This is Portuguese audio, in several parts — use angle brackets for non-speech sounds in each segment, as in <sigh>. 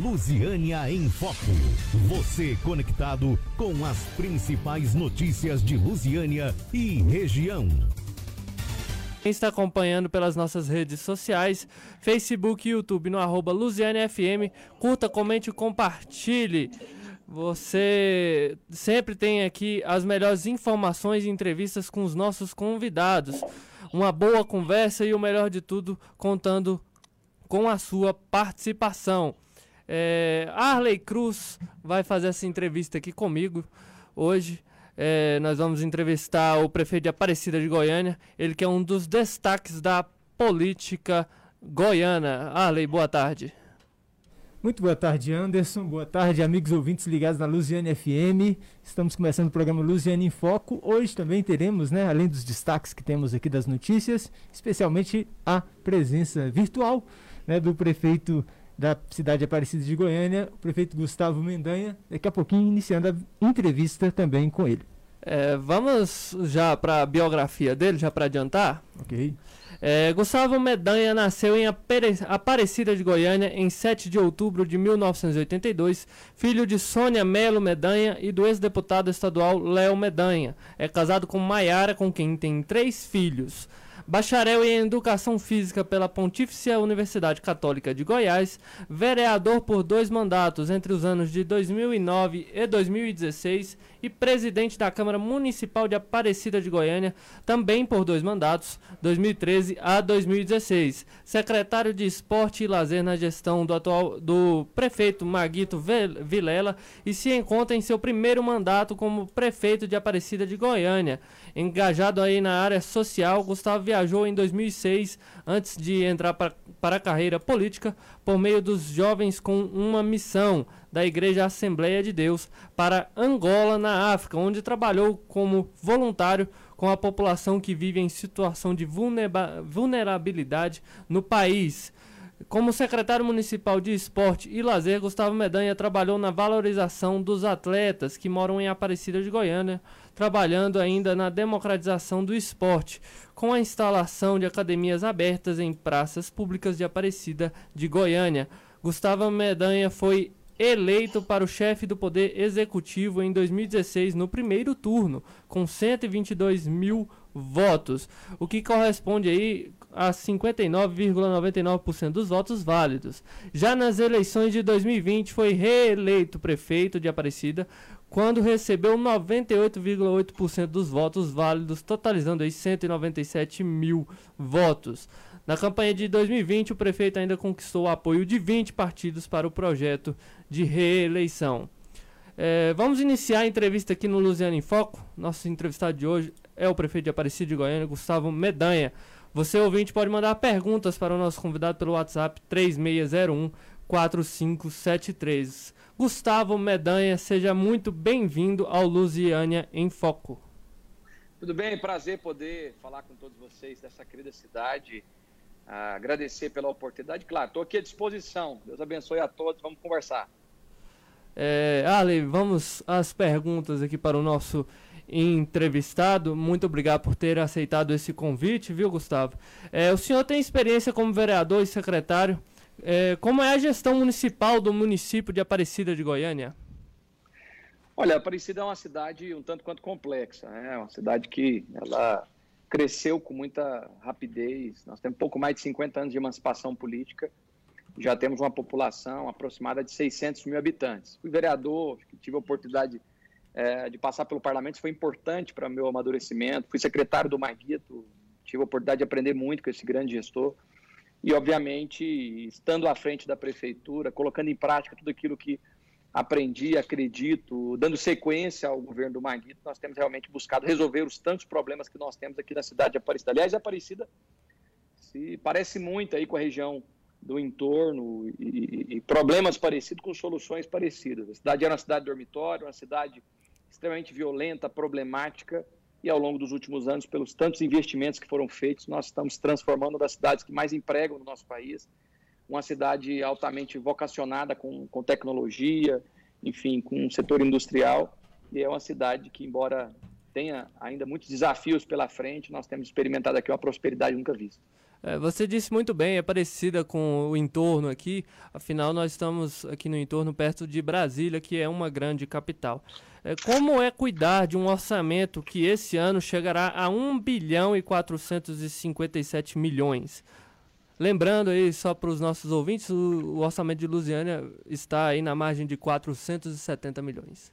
Lusiânia em Foco. Você conectado com as principais notícias de Lusiânia e região. Quem está acompanhando pelas nossas redes sociais, Facebook e YouTube no arroba Lusiane FM, curta, comente e compartilhe. Você sempre tem aqui as melhores informações e entrevistas com os nossos convidados. Uma boa conversa e o melhor de tudo, contando com a sua participação. É, Arley Cruz vai fazer essa entrevista aqui comigo hoje. É, nós vamos entrevistar o prefeito de Aparecida de Goiânia, ele que é um dos destaques da política goiana. Arley, boa tarde. Muito boa tarde, Anderson. Boa tarde, amigos ouvintes ligados na Luziane FM. Estamos começando o programa Luziane em Foco. Hoje também teremos, né, além dos destaques que temos aqui das notícias, especialmente a presença virtual né, do prefeito da cidade de Aparecida de Goiânia, o prefeito Gustavo Mendanha. Daqui a pouquinho iniciando a entrevista também com ele. É, vamos já para a biografia dele, já para adiantar? Ok. É, Gustavo Medanha nasceu em Aparecida de Goiânia em 7 de outubro de 1982, filho de Sônia Melo Medanha e do ex-deputado estadual Léo Medanha. É casado com Maiara, com quem tem três filhos. Bacharel em Educação Física pela Pontífice Universidade Católica de Goiás, vereador por dois mandatos entre os anos de 2009 e 2016 e presidente da Câmara Municipal de Aparecida de Goiânia, também por dois mandatos, 2013 a 2016. Secretário de Esporte e Lazer na gestão do atual do prefeito Maguito Vilela e se encontra em seu primeiro mandato como prefeito de Aparecida de Goiânia. Engajado aí na área social, Gustavo viajou em 2006 antes de entrar para, para a carreira política por meio dos jovens com uma missão da Igreja Assembleia de Deus para Angola, na África, onde trabalhou como voluntário com a população que vive em situação de vulnerabilidade no país. Como secretário municipal de esporte e lazer, Gustavo Medanha trabalhou na valorização dos atletas que moram em Aparecida de Goiânia, trabalhando ainda na democratização do esporte, com a instalação de academias abertas em praças públicas de Aparecida de Goiânia. Gustavo Medanha foi eleito para o chefe do Poder Executivo em 2016 no primeiro turno, com 122 mil votos, o que corresponde aí a 59,99% dos votos válidos. Já nas eleições de 2020 foi reeleito prefeito de Aparecida quando recebeu 98,8% dos votos válidos, totalizando aí 197 mil votos. Na campanha de 2020, o prefeito ainda conquistou o apoio de 20 partidos para o projeto de reeleição. É, vamos iniciar a entrevista aqui no Luziano em Foco. Nosso entrevistado de hoje é o prefeito de Aparecida de Goiânia, Gustavo Medanha. Você, ouvinte, pode mandar perguntas para o nosso convidado pelo WhatsApp 3601 4573. Gustavo Medanha, seja muito bem-vindo ao Lusiânia em Foco. Tudo bem, prazer poder falar com todos vocês dessa querida cidade agradecer pela oportunidade. Claro, estou aqui à disposição. Deus abençoe a todos. Vamos conversar. É, Ale, vamos às perguntas aqui para o nosso entrevistado. Muito obrigado por ter aceitado esse convite, viu, Gustavo? É, o senhor tem experiência como vereador e secretário. É, como é a gestão municipal do município de Aparecida de Goiânia? Olha, Aparecida é uma cidade um tanto quanto complexa. Né? É uma cidade que ela cresceu com muita rapidez. Nós temos pouco mais de 50 anos de emancipação política, já temos uma população aproximada de 600 mil habitantes. Fui vereador, tive a oportunidade é, de passar pelo parlamento, isso foi importante para o meu amadurecimento. Fui secretário do Maguito, tive a oportunidade de aprender muito com esse grande gestor. E, obviamente, estando à frente da prefeitura, colocando em prática tudo aquilo que aprendi, acredito, dando sequência ao governo do Maguito, nós temos realmente buscado resolver os tantos problemas que nós temos aqui na cidade de Aparecida. Aliás, Aparecida se parece muito aí com a região do entorno e, e, problemas parecidos com soluções parecidas. A cidade era uma cidade dormitório, uma cidade extremamente violenta, problemática, e ao longo dos últimos anos, pelos tantos investimentos que foram feitos, nós estamos transformando das cidades que mais empregam no nosso país, uma cidade altamente vocacionada com, com tecnologia, enfim, com um setor industrial, e é uma cidade que, embora tenha ainda muitos desafios pela frente, nós temos experimentado aqui uma prosperidade nunca vista. É, você disse muito bem, é parecida com o entorno aqui, afinal nós estamos aqui no entorno perto de Brasília, que é uma grande capital. É, como é cuidar de um orçamento que esse ano chegará a 1 bilhão e 457 milhões? Lembrando aí, só para os nossos ouvintes, o, o orçamento de Lusiânia está aí na margem de 470 milhões.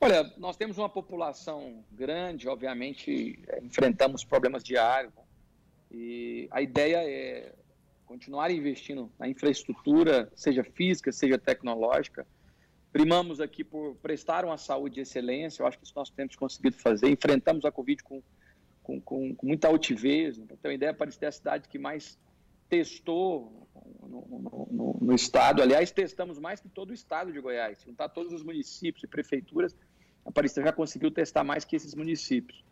Olha, nós temos uma população grande, obviamente é, enfrentamos problemas diários, e a ideia é continuar investindo na infraestrutura, seja física, seja tecnológica. Primamos aqui por prestar uma saúde de excelência, eu acho que isso nós temos conseguido fazer. Enfrentamos a Covid com, com, com, com muita altivez. Para ter uma ideia, Aparecida é a cidade que mais testou no, no, no, no, estado. Aliás, testamos mais que todo o estado de Goiás. Se juntar todos os municípios e prefeituras, Aparecida já conseguiu testar mais que esses municípios.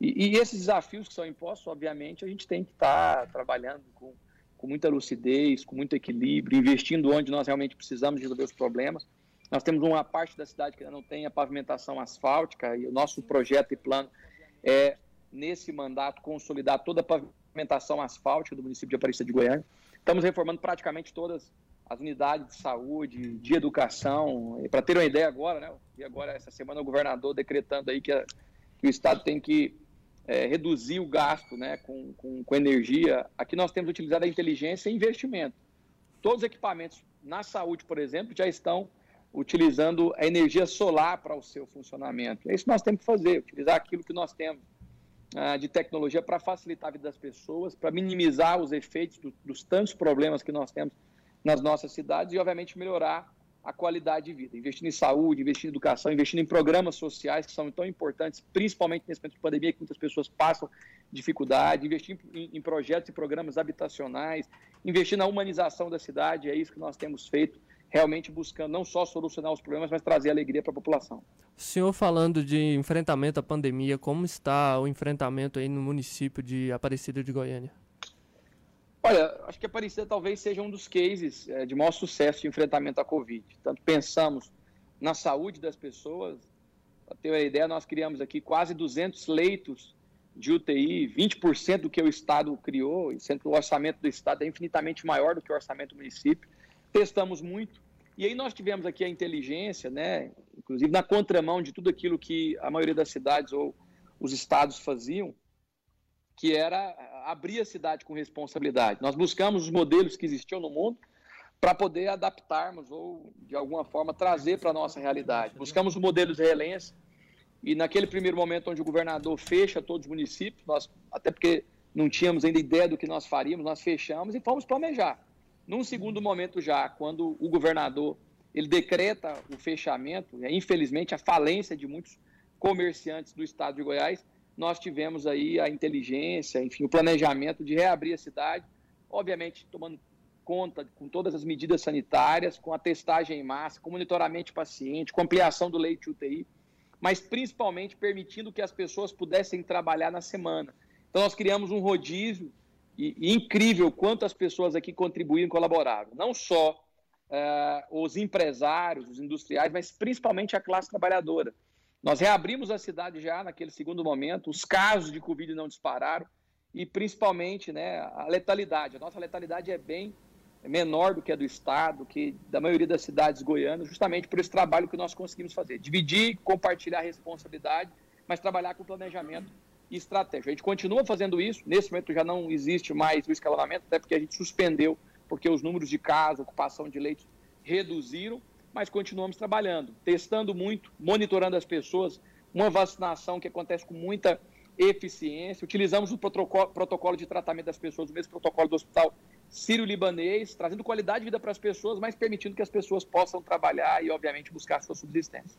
E, e, esses desafios que são impostos, obviamente, a gente tem que estar tá trabalhando com, com muita lucidez, com muito equilíbrio, investindo onde nós realmente precisamos resolver os problemas. Nós temos uma parte da cidade que ainda não tem a pavimentação asfáltica e o nosso projeto e plano é, nesse mandato, consolidar toda a pavimentação asfáltica do município de Aparecida de Goiânia. Estamos reformando praticamente todas as unidades de saúde, de educação. Para ter uma ideia agora, né? E agora, essa semana, o governador decretando aí que, a, que o Estado tem que é, reduzir o gasto né, com, com, com, energia, aqui nós temos utilizado a inteligência e investimento. Todos os equipamentos na saúde, por exemplo, já estão utilizando a energia solar para o seu funcionamento. É isso que nós temos que fazer, utilizar aquilo que nós temos de tecnologia para facilitar a vida das pessoas, para minimizar os efeitos do, dos tantos problemas que nós temos nas nossas cidades e, obviamente, melhorar a qualidade de vida, investindo em saúde, investindo em educação, investindo em programas sociais que são tão importantes, principalmente nesse momento de pandemia que muitas pessoas passam dificuldade, investir em, em projetos e programas habitacionais, investir na humanização da cidade, é isso que nós temos feito, realmente buscando não só solucionar os problemas, mas trazer alegria para a população. O senhor falando de enfrentamento à pandemia, como está o enfrentamento aí no município de Aparecida de Goiânia? Olha, acho que Aparecida talvez seja um dos cases é, de maior sucesso de enfrentamento à Covid. Tanto pensamos na saúde das pessoas, para ter uma ideia, nós criamos aqui quase 200 leitos de UTI, 20% do que o Estado criou, e sendo que o orçamento do Estado é infinitamente maior do que o orçamento do município. Testamos muito. E aí nós tivemos aqui a inteligência, né, inclusive na contramão de tudo aquilo que a maioria das cidades ou os estados faziam, que era abrir a cidade com responsabilidade. Nós buscamos os modelos que existiam no mundo para poder adaptarmos ou, de alguma forma, trazer para a nossa realidade. Buscamos o modelo israelense e, naquele primeiro momento onde o governador fecha todos os municípios, nós, até porque não tínhamos ainda ideia do que nós faríamos, nós fechamos e fomos planejar. Num segundo momento já, quando o governador ele decreta o fechamento, infelizmente a falência de muitos comerciantes do estado de Goiás, nós tivemos aí a inteligência, enfim, o planejamento de reabrir a cidade, obviamente tomando conta com todas as medidas sanitárias, com a testagem em massa, com monitoramento de paciente, com ampliação do leite UTI, mas principalmente permitindo que as pessoas pudessem trabalhar na semana. Então nós criamos um rodízio e, e incrível quanto as pessoas aqui contribuíram e colaboraram. Não só uh, os empresários, os industriais, mas principalmente a classe trabalhadora. Nós reabrimos a cidade já naquele segundo momento, os casos de Covid não dispararam e principalmente né, a letalidade. A nossa letalidade é bem menor do que a do Estado, que da maioria das cidades goianas, justamente por esse trabalho que nós conseguimos fazer. Dividir, compartilhar a responsabilidade, mas trabalhar com planejamento e estratégia. A gente continua fazendo isso, nesse momento já não existe mais o escalonamento, até porque a gente suspendeu, porque os números de casos, ocupação de leitos reduziram, mas continuamos trabalhando, testando muito, monitorando as pessoas, uma vacinação que acontece com muita eficiência. Utilizamos o protocolo, protocolo de tratamento das pessoas, o mesmo protocolo do Hospital Sírio-Libanês, trazendo qualidade de vida para as pessoas, mas permitindo que as pessoas possam trabalhar e, obviamente, buscar sua subsistência.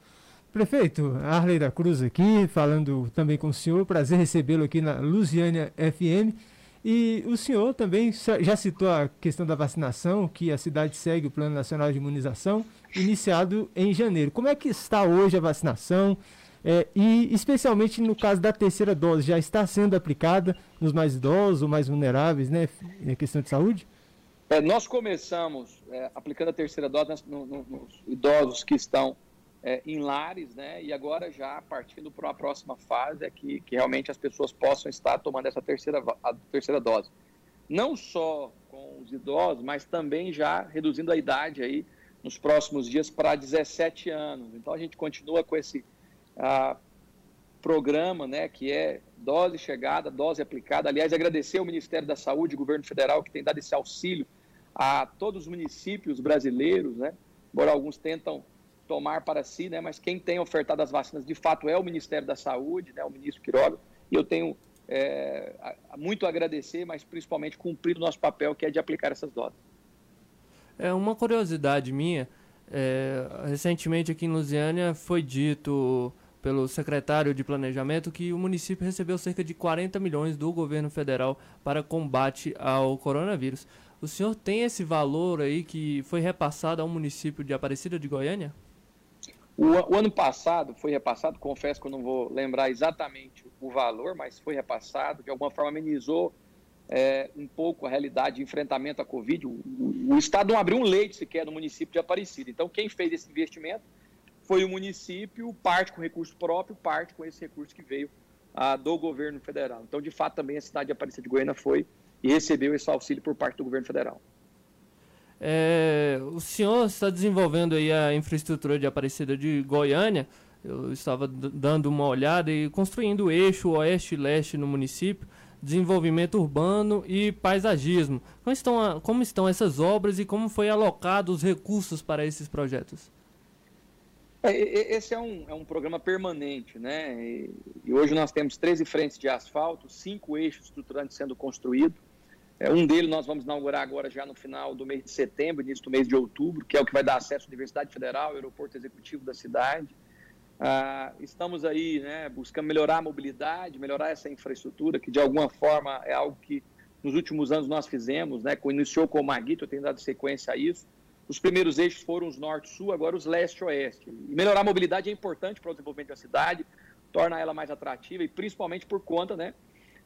Prefeito, Arley da Cruz aqui, falando também com o senhor, prazer recebê-lo aqui na Lusiânia FM. E o senhor também já citou a questão da vacinação, que a cidade segue o Plano Nacional de Imunização, iniciado em janeiro. Como é que está hoje a vacinação? É, e especialmente no caso da terceira dose, já está sendo aplicada nos mais idosos ou mais vulneráveis, né, em questão de saúde? É, nós começamos é, aplicando a terceira dose nos, nos idosos que estão é, em lares, né? E agora já partindo para uma próxima fase é que, que realmente as pessoas possam estar tomando essa terceira, a terceira dose. não só com os idosos, mas também já reduzindo a idade aí nos próximos dias para 17 anos. Então a gente continua com esse programa, né, que é dose chegada, dose aplicada. Aliás, agradecer ao Ministério da Saúde, governo federal, que tem dado esse auxílio a todos os municípios brasileiros, né? Embora alguns tentam tomar para si, né? Mas quem tem ofertado as vacinas de fato é o Ministério da Saúde, né? O ministro Quiroga. E eu tenho é, muito a agradecer, mas principalmente cumprir o nosso papel, que é de aplicar essas doses. É uma curiosidade minha. É, recentemente aqui em Lusiânia foi dito pelo secretário de Planejamento que o município recebeu cerca de 40 milhões do governo federal para combate ao coronavírus. O senhor tem esse valor aí que foi repassado ao município de Aparecida de Goiânia? O, o, ano passado foi repassado, confesso que eu não vou lembrar exatamente o valor, mas foi repassado, de alguma forma amenizou é, um pouco a realidade de enfrentamento à Covid. O, o, Estado não abriu um leite sequer no município de Aparecida. Então, quem fez esse investimento foi o município, parte com recurso próprio, parte com esse recurso que veio do governo federal. Então, de fato, também a cidade de Aparecida de Goiânia foi e recebeu esse auxílio por parte do governo federal. É, o senhor está desenvolvendo aí a infraestrutura de Aparecida de Goiânia. Eu estava dando uma olhada e construindo o eixo oeste-leste no município, desenvolvimento urbano e paisagismo. Como estão, como estão essas obras e como foi alocado os recursos para esses projetos? É, esse é um, é um programa permanente, né? E, e hoje nós temos 13 frentes de asfalto, cinco eixos estruturantes sendo construídos. É, um deles nós vamos inaugurar agora já no final do mês de setembro, início do mês de outubro, que é o que vai dar acesso à Universidade Federal, aeroporto executivo da cidade. Ah, estamos aí né, buscando melhorar a mobilidade, melhorar essa infraestrutura, que de alguma forma é algo que nos últimos anos nós fizemos, né, iniciou com o Maguito, eu tenho dado sequência a isso. Os primeiros eixos foram os norte-sul, agora os leste-oeste. E melhorar a mobilidade é importante para o desenvolvimento da cidade, torna ela mais atrativa e principalmente por conta né,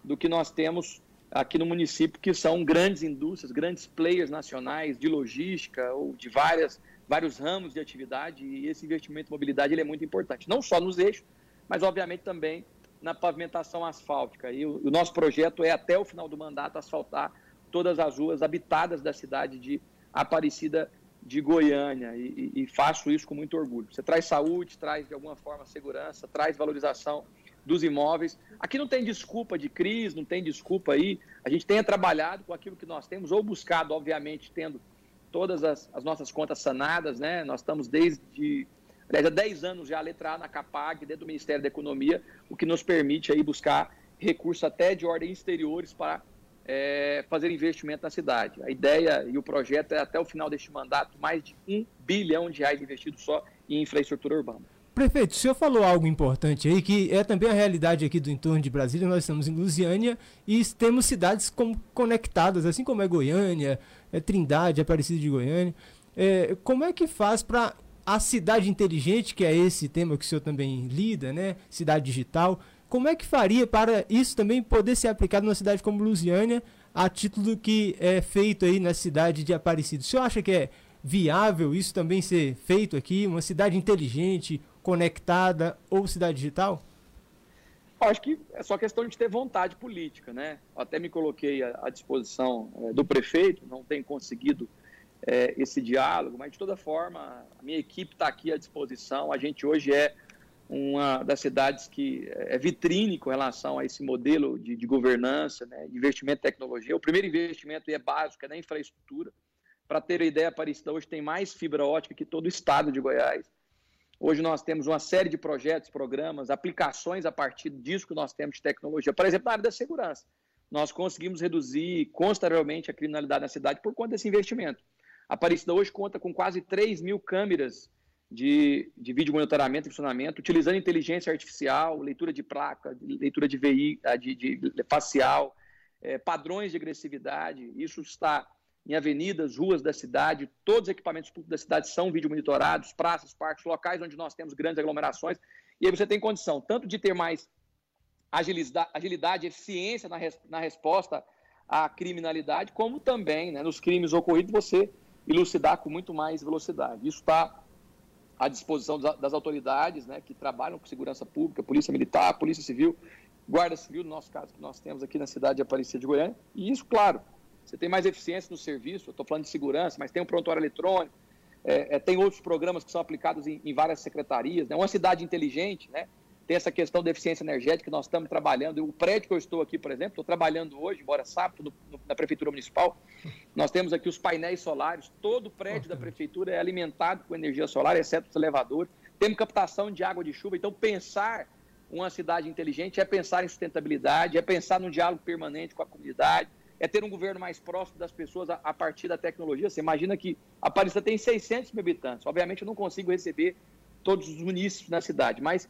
do que nós temos aqui no município, que são grandes indústrias, grandes players nacionais de logística ou de várias, vários ramos de atividade, e esse investimento em mobilidade ele é muito importante, não só nos eixos, mas obviamente também na pavimentação asfáltica. E o, o nosso projeto é, até o final do mandato, asfaltar todas as ruas habitadas da cidade de Aparecida de Goiânia, e, e, e faço isso com muito orgulho. Você traz saúde, traz de alguma forma segurança, traz valorização dos imóveis. Aqui não tem desculpa de crise, não tem desculpa aí. A gente tenha trabalhado com aquilo que nós temos, ou buscado, obviamente, tendo todas as, as nossas contas sanadas, né? Nós estamos desde, aliás, há 10 anos já a letra A na CAPAG, dentro do Ministério da Economia, o que nos permite aí buscar recursos até de ordem exteriores para é, fazer investimento na cidade. A ideia e o projeto é, até o final deste mandato, mais de um bilhão de reais investidos só em infraestrutura urbana. Prefeito, o senhor falou algo importante aí, que é também a realidade aqui do entorno de Brasília. Nós estamos em Lusiânia e temos cidades com, conectadas, assim como é Goiânia, é Trindade, é Aparecida de Goiânia. É, como é que faz para a cidade inteligente, que é esse tema que o senhor também lida, né? Cidade digital. Como é que faria para isso também poder ser aplicado numa cidade como Lusiânia, a título que é feito aí na cidade de Aparecida? O senhor acha que é viável isso também ser feito aqui, uma cidade inteligente, conectada ou cidade digital? Acho que é só questão de ter vontade política, né? até me coloquei à, disposição é, do prefeito, não tem conseguido é, esse diálogo, mas de toda forma, a minha equipe está aqui à disposição. A gente hoje é uma das cidades que é vitrine com relação a esse modelo de, de governança, né, investimento em tecnologia. O primeiro investimento é básico, é na infraestrutura. Para ter a ideia, Aparecida hoje tem mais fibra ótica que todo o estado de Goiás. Hoje nós temos uma série de projetos, programas, aplicações a partir disso que nós temos de tecnologia. Por exemplo, na área da segurança. Nós conseguimos reduzir consideravelmente a criminalidade na cidade por conta desse investimento. A Aparecida hoje conta com quase 3 mil câmeras de, de vídeo monitoramento e funcionamento, utilizando inteligência artificial, leitura de placa, leitura de, ah, de, de facial, é, padrões de agressividade. Isso está em avenidas, ruas da cidade, todos os equipamentos públicos da cidade são vídeo monitorados, praças, parques, locais onde nós temos grandes aglomerações, e aí você tem condição tanto de ter mais agilidade, agilidade eficiência na, res, na resposta à criminalidade, como também né, nos crimes ocorridos você elucidar com muito mais velocidade. Isso está à disposição das, autoridades né, que trabalham com segurança pública, polícia militar, polícia civil, guarda civil, no nosso caso, que nós temos aqui na cidade de Aparecida de Goiânia, e isso, claro, você tem mais eficiência no serviço. Eu estou falando de segurança, mas tem um prontuário eletrônico, é, é, tem outros programas que são aplicados em, em várias secretarias. Né? Uma cidade inteligente, né? tem essa questão da eficiência energética que nós estamos trabalhando. O prédio que eu estou aqui, por exemplo, estou trabalhando hoje, embora sábado, no, na Prefeitura Municipal, nós temos aqui os painéis solares, todo o prédio da Prefeitura é alimentado com energia solar, exceto os elevadores. Temos captação de água de chuva, então pensar uma cidade inteligente é pensar em sustentabilidade, é pensar num diálogo permanente com a comunidade, é ter um governo mais próximo das pessoas a, a partir da tecnologia. Você imagina que a Aparecida tem 600 mil habitantes. Obviamente eu não consigo receber todos os munícipes na cidade, mas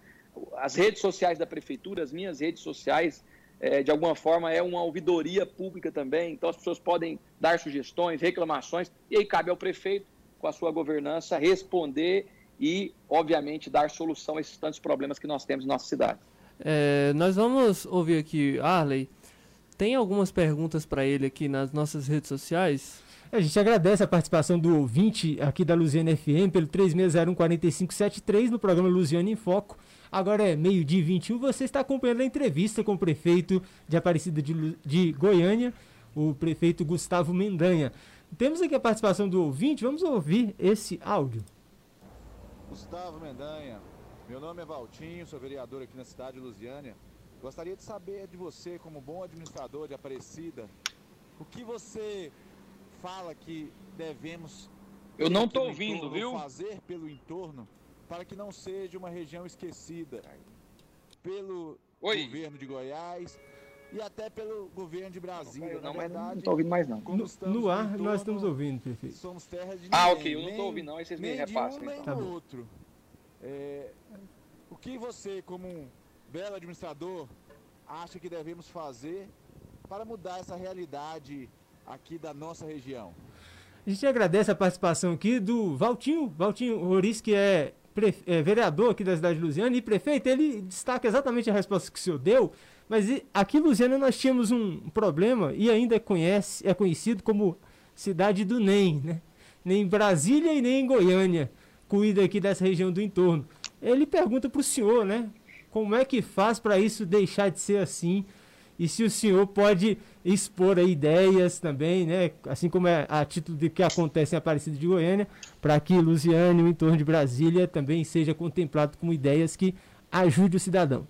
as redes sociais da prefeitura, as minhas redes sociais, é, de alguma forma é uma ouvidoria pública também, então as pessoas podem dar sugestões, reclamações, e aí cabe ao prefeito, com a sua governança, responder e, obviamente, dar solução a esses tantos problemas que nós temos na nossa cidade. É, nós vamos ouvir aqui, Arley, tem algumas perguntas para ele aqui nas nossas redes sociais. A gente agradece a participação do ouvinte aqui da Luziana FM pelo 3601-4573 no programa Luziana em Foco. Agora é meio-dia 21. Você está acompanhando a entrevista com o prefeito de Aparecida de, de Goiânia, o prefeito Gustavo Mendanha. Temos aqui a participação do ouvinte. Vamos ouvir esse áudio. Gustavo Mendanha, meu nome é Valtinho, sou vereador aqui na cidade de Lusiânia. Gostaria de saber de você, como bom administrador de Aparecida, o que você fala que devemos eu não estou ouvindo, viu? fazer pelo entorno para que não seja uma região esquecida pelo Oi. governo de Goiás e até pelo governo de Brasília. Não, mas não estou ouvindo mais não. No, no ar entorno, nós estamos ouvindo, prefeito. Somos terras de Ah, ok, eu não estou ouvindo não, aí vocês me repassam. Um, então. Nem outro. É, o que você, como um belo administrador, acha que devemos fazer para mudar essa realidade aqui da nossa região? A gente agradece a participação aqui do Valtinho, Valtinho Roriz, que é é, vereador aqui da cidade de Lusiana e prefeito, ele destaca exatamente a resposta que o senhor deu, mas aqui em Lusiana nós tínhamos um problema e ainda conhece, é conhecido como cidade do NEM, né? Nem em Brasília e nem em Goiânia cuida aqui dessa região do entorno. Ele pergunta para o senhor, né? Como é que faz para isso deixar de ser assim? E se o senhor pode expor ideias também, né? Assim como é a título de que acontece em Aparecida de Goiânia, para que Lusiane, o entorno de Brasília, também seja contemplado com ideias que ajudem o cidadão.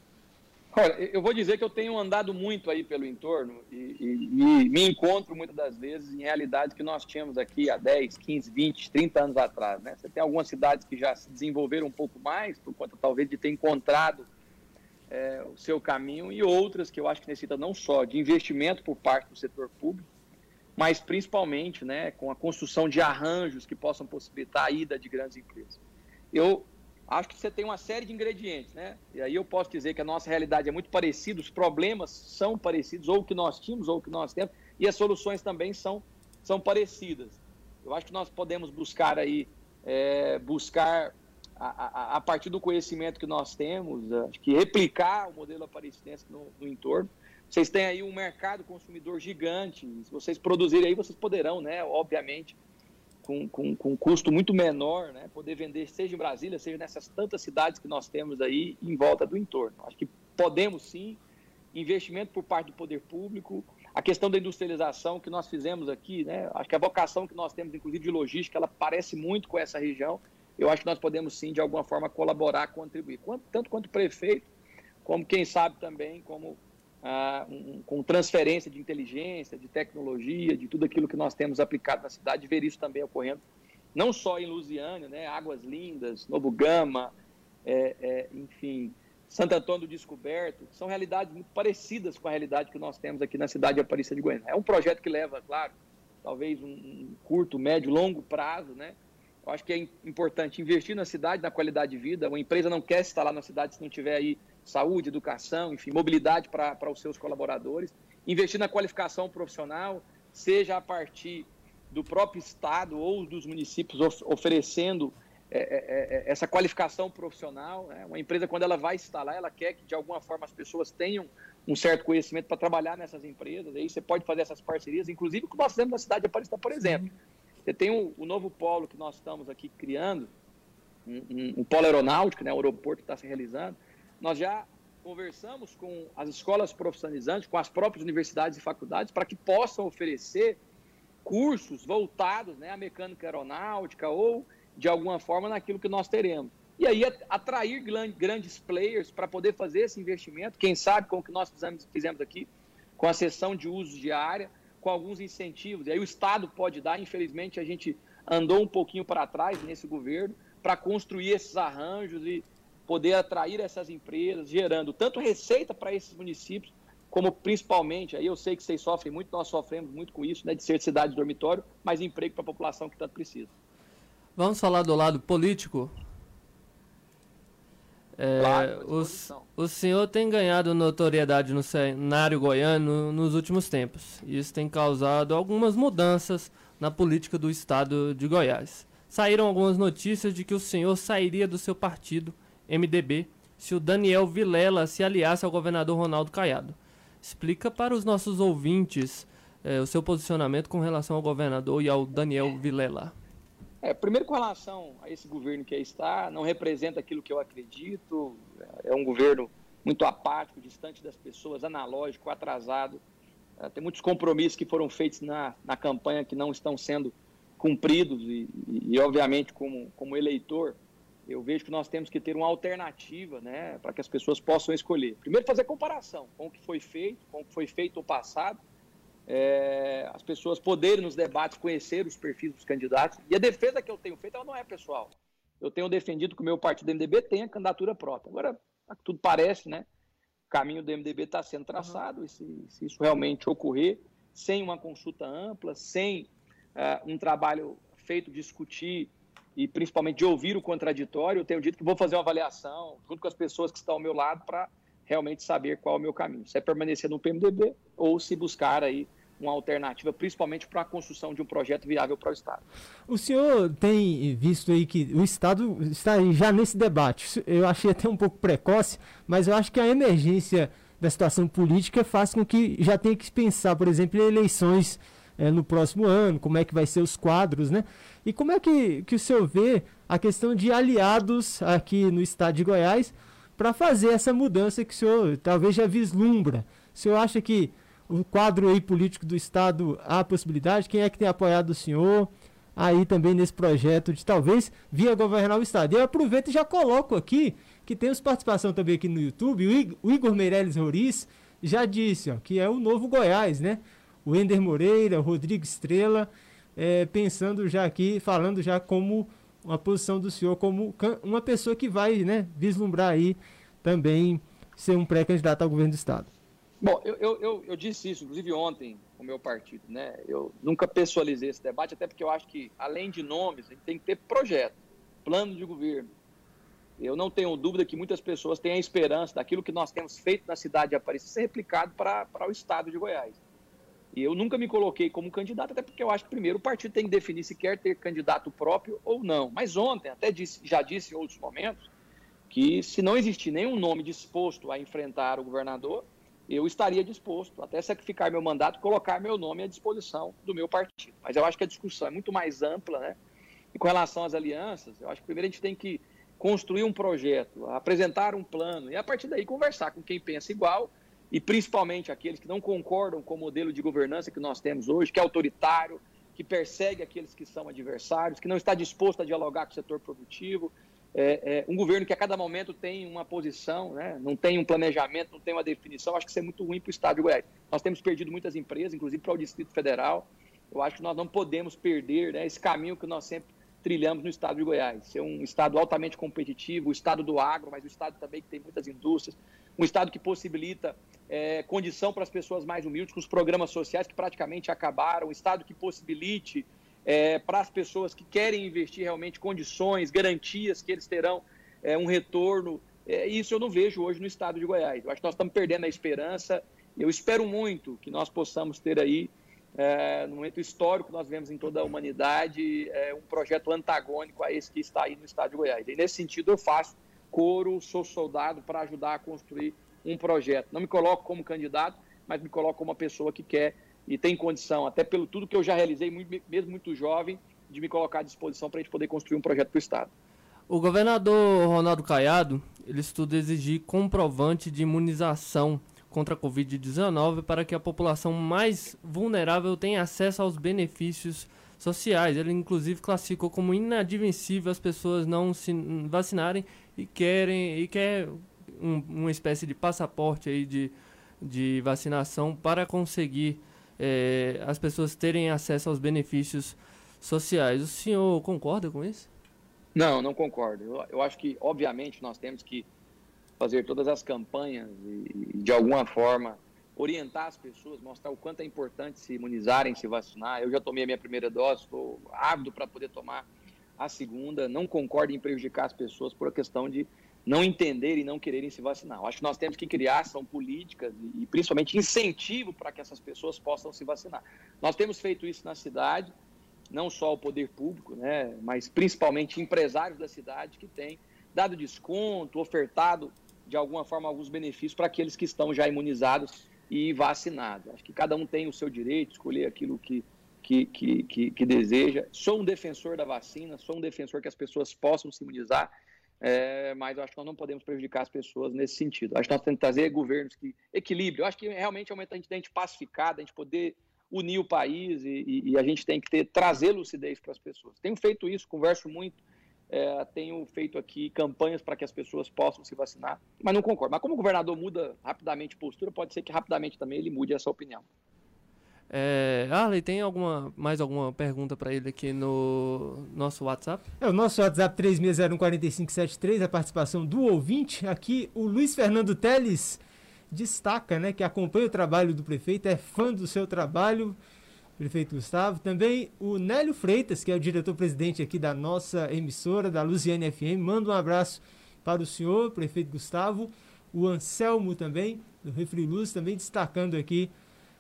Olha, eu vou dizer que eu tenho andado muito aí pelo entorno e, e, e, me encontro muitas das vezes em realidades que nós tínhamos aqui há 10, 15, 20, 30 anos atrás. Né? Você tem algumas cidades que já se desenvolveram um pouco mais, por conta talvez de ter encontrado é, o seu caminho, e outras que eu acho que necessitam não só de investimento por parte do setor público, mas principalmente né, com a construção de arranjos que possam possibilitar a ida de grandes empresas. Eu acho que você tem uma série de ingredientes, né? E aí eu posso dizer que a nossa realidade é muito parecida, os problemas são parecidos, ou o que nós tínhamos, ou o que nós temos, e as soluções também são, são parecidas. Eu acho que nós podemos buscar aí, é, buscar a, a, partir do conhecimento que nós temos, acho que replicar o modelo aparecidense no, no entorno. Vocês têm aí um mercado consumidor gigante, se vocês produzirem aí, vocês poderão, né, obviamente, com, com, com um custo muito menor, né, poder vender seja em Brasília, seja nessas tantas cidades que nós temos aí em volta do entorno. Acho que podemos sim, investimento por parte do poder público, a questão da industrialização que nós fizemos aqui, né, acho que a vocação que nós temos, inclusive de logística, ela parece muito com essa região. Eu acho que nós podemos sim, de alguma forma, colaborar, contribuir, tanto quanto prefeito, como quem sabe também, como ah, um, com transferência de inteligência, de tecnologia, de tudo aquilo que nós temos aplicado na cidade, ver isso também ocorrendo, não só em Lusiânia, né, Águas Lindas, Novo Gama, é, é, enfim, Santo Antônio do Descoberto, são realidades muito parecidas com a realidade que nós temos aqui na cidade de Aparecida de Goiânia. É um projeto que leva, claro, talvez um, um curto, médio, longo prazo, né? Eu acho que é importante investir na cidade, na qualidade de vida. Uma empresa não quer estar lá na cidade se não tiver aí saúde, educação, enfim, mobilidade para os seus colaboradores, investir na qualificação profissional, seja a partir do próprio Estado ou dos municípios of oferecendo é, é, é, é, essa qualificação profissional. Né? Uma empresa, quando ela vai instalar, ela quer que, de alguma forma, as pessoas tenham um certo conhecimento para trabalhar nessas empresas. Aí você pode fazer essas parcerias, inclusive que nós fizemos na cidade de Aparecida, por exemplo. Você tem o, o novo polo que nós estamos aqui criando, um, um, um polo aeronáutico, né, o aeroporto está se realizando, nós já conversamos com as escolas profissionalizantes, com as próprias universidades e faculdades, para que possam oferecer cursos voltados né, à mecânica aeronáutica ou, de alguma forma, naquilo que nós teremos. E aí atrair grandes players para poder fazer esse investimento, quem sabe com o que nós fizemos, fizemos aqui, com a sessão de uso de área, com alguns incentivos. E aí o Estado pode dar, infelizmente a gente andou um pouquinho para trás nesse governo para construir esses arranjos e poder atrair essas empresas, gerando tanto receita para esses municípios, como principalmente, aí eu sei que vocês sofrem muito, nós sofremos muito com isso, né, de ser cidade de dormitório, mas emprego para a população que tanto precisa. Vamos falar do lado político? É, claro, o, o senhor tem ganhado notoriedade no cenário goiano nos últimos tempos. Isso tem causado algumas mudanças na política do estado de Goiás. Saíram algumas notícias de que o senhor sairia do seu partido, MDB, se o Daniel Vilela se aliasse ao governador Ronaldo Caiado. Explica para os nossos ouvintes é, o seu posicionamento com relação ao governador e ao Daniel Vilela. É, primeiro, com relação a esse governo que aí está, não representa aquilo que eu acredito. É um governo muito apático, distante das pessoas, analógico, atrasado. É, tem muitos compromissos que foram feitos na, na campanha que não estão sendo cumpridos. E, e, e obviamente, como, como eleitor, eu vejo que nós temos que ter uma alternativa né, para que as pessoas possam escolher. Primeiro, fazer comparação com o que foi feito, com o que foi feito no passado, é, as pessoas poderem nos debates conhecer os perfis dos candidatos. E a defesa que eu tenho feito ela não é pessoal. Eu tenho defendido que o meu partido do MDB tenha candidatura própria. Agora, tudo parece, né? O caminho do MDB está sendo traçado, uhum. e se, se, isso realmente ocorrer, sem uma consulta ampla, sem uh, um trabalho feito discutir e principalmente de ouvir o contraditório, eu tenho dito que vou fazer uma avaliação junto com as pessoas que estão ao meu lado para realmente saber qual é o meu caminho. Se é permanecer no PMDB ou se buscar aí uma alternativa, principalmente para a construção de um projeto viável para o Estado. O senhor tem visto aí que o Estado está já nesse debate. Eu achei até um pouco precoce, mas eu acho que a emergência da situação política faz com que já tenha que pensar, por exemplo, em eleições é, no próximo ano, como é que vai ser os quadros, né? E como é que, que o senhor vê a questão de aliados aqui no estado de Goiás para fazer essa mudança que o senhor talvez já vislumbra? O senhor acha que o quadro aí político do estado há possibilidade? Quem é que tem apoiado o senhor aí também nesse projeto de talvez via governar o estado? E eu aproveito e já coloco aqui que temos participação também aqui no YouTube. O Igor Meirelles Roriz já disse ó, que é o novo Goiás, né? o Ender Moreira, o Rodrigo Estrela, é, pensando já aqui, falando já como uma posição do senhor como uma pessoa que vai né, vislumbrar aí também ser um pré-candidato ao governo do Estado. Bom, eu, eu, eu, disse isso, inclusive ontem, com o meu partido, né? Eu nunca pessoalizei esse debate, até porque eu acho que, além de nomes, a gente tem que ter projeto, plano de governo. Eu não tenho dúvida que muitas pessoas têm a esperança daquilo que nós temos feito na cidade de Aparecida ser replicado para, para o estado de Goiás. E eu nunca me coloquei como candidato, até porque eu acho que primeiro o partido tem que definir se quer ter candidato próprio ou não. Mas ontem, até disse, já disse em outros momentos, que se não existir nenhum nome disposto a enfrentar o governador, eu estaria disposto, até sacrificar meu mandato, colocar meu nome à disposição do meu partido. Mas eu acho que a discussão é muito mais ampla, né? E com relação às alianças, eu acho que primeiro a gente tem que construir um projeto, apresentar um plano e a partir daí conversar com quem pensa igual e principalmente aqueles que não concordam com o modelo de governança que nós temos hoje, que é autoritário, que persegue aqueles que são adversários, que não está disposto a dialogar com o setor produtivo, é, é, um governo que a cada momento tem uma posição, né, não tem um planejamento, não tem uma definição, acho que isso é muito ruim para o Estado de Goiás. Nós temos perdido muitas empresas, inclusive para o Distrito Federal, eu acho que nós não podemos perder né, esse caminho que nós sempre trilhamos no Estado de Goiás, ser um Estado altamente competitivo, o Estado do agro, mas o Estado também que tem muitas indústrias, um Estado que possibilita é, condição para as pessoas mais humildes, com os programas sociais que praticamente acabaram, um Estado que possibilite é, para as pessoas que querem investir realmente condições, garantias que eles terão é, um retorno. É, isso eu não vejo hoje no Estado de Goiás. Eu acho que nós estamos perdendo a esperança. Eu espero muito que nós possamos ter aí, é, no momento histórico que nós vemos em toda a humanidade, é, um projeto antagônico a esse que está aí no Estado de Goiás. E nesse sentido eu faço coro, sou soldado para ajudar a construir um projeto. Não me coloco como candidato, mas me coloco como uma pessoa que quer e tem condição, até pelo tudo que eu já realizei, mesmo muito jovem, de me colocar à disposição para a gente poder construir um projeto para o Estado. O governador Ronaldo Caiado, ele estuda exigir comprovante de imunização contra a Covid-19 para que a população mais vulnerável tenha acesso aos benefícios sociais. Ele, inclusive, classificou como inadmissível as pessoas não se vacinarem e querem e quer um, uma espécie de passaporte aí de, de vacinação para conseguir é, as pessoas terem acesso aos benefícios sociais. O senhor concorda com isso? Não, não concordo. Eu, eu acho que, obviamente, nós temos que fazer todas as campanhas e, de alguma forma, orientar as pessoas, mostrar o quanto é importante se imunizarem, se vacinar. Eu já tomei a minha primeira dose, estou ávido para poder tomar a segunda. Não concordo em prejudicar as pessoas por a questão de não entenderem e não quererem se vacinar. Eu acho que nós temos que criar ação políticas e, principalmente, incentivo para que essas pessoas possam se vacinar. Nós temos feito isso na cidade, não só o poder público, né, mas principalmente empresários da cidade que têm dado desconto, ofertado de alguma forma, alguns benefícios para aqueles que estão já imunizados e vacinados. Acho que cada um tem o seu direito de escolher aquilo que, que, que, que, que deseja. Sou um defensor da vacina, sou um defensor que as pessoas possam se imunizar, é, mas acho que nós não podemos prejudicar as pessoas nesse sentido. Acho que nós temos que trazer governos que equilíbrio. Acho que realmente é um momento a gente pacificar, a gente poder unir o país e, e, e a gente tem que ter, trazer lucidez para as pessoas. Tenho feito isso, converso muito é, tenho feito aqui campanhas para que as pessoas possam se vacinar, mas não concordo. Mas como o governador muda rapidamente postura, pode ser que rapidamente também ele mude essa opinião. É, Arley, tem alguma, mais alguma pergunta para ele aqui no nosso WhatsApp? É, o nosso WhatsApp 36014573, a participação do ouvinte. Aqui o Luiz Fernando Teles destaca né, que acompanha o trabalho do prefeito, é fã do seu trabalho prefeito Gustavo. Também o Nélio Freitas, que é o diretor-presidente aqui da nossa emissora, da Luziane FM. Manda um abraço para o senhor, prefeito Gustavo. O Anselmo também, do Refri Luz, também destacando aqui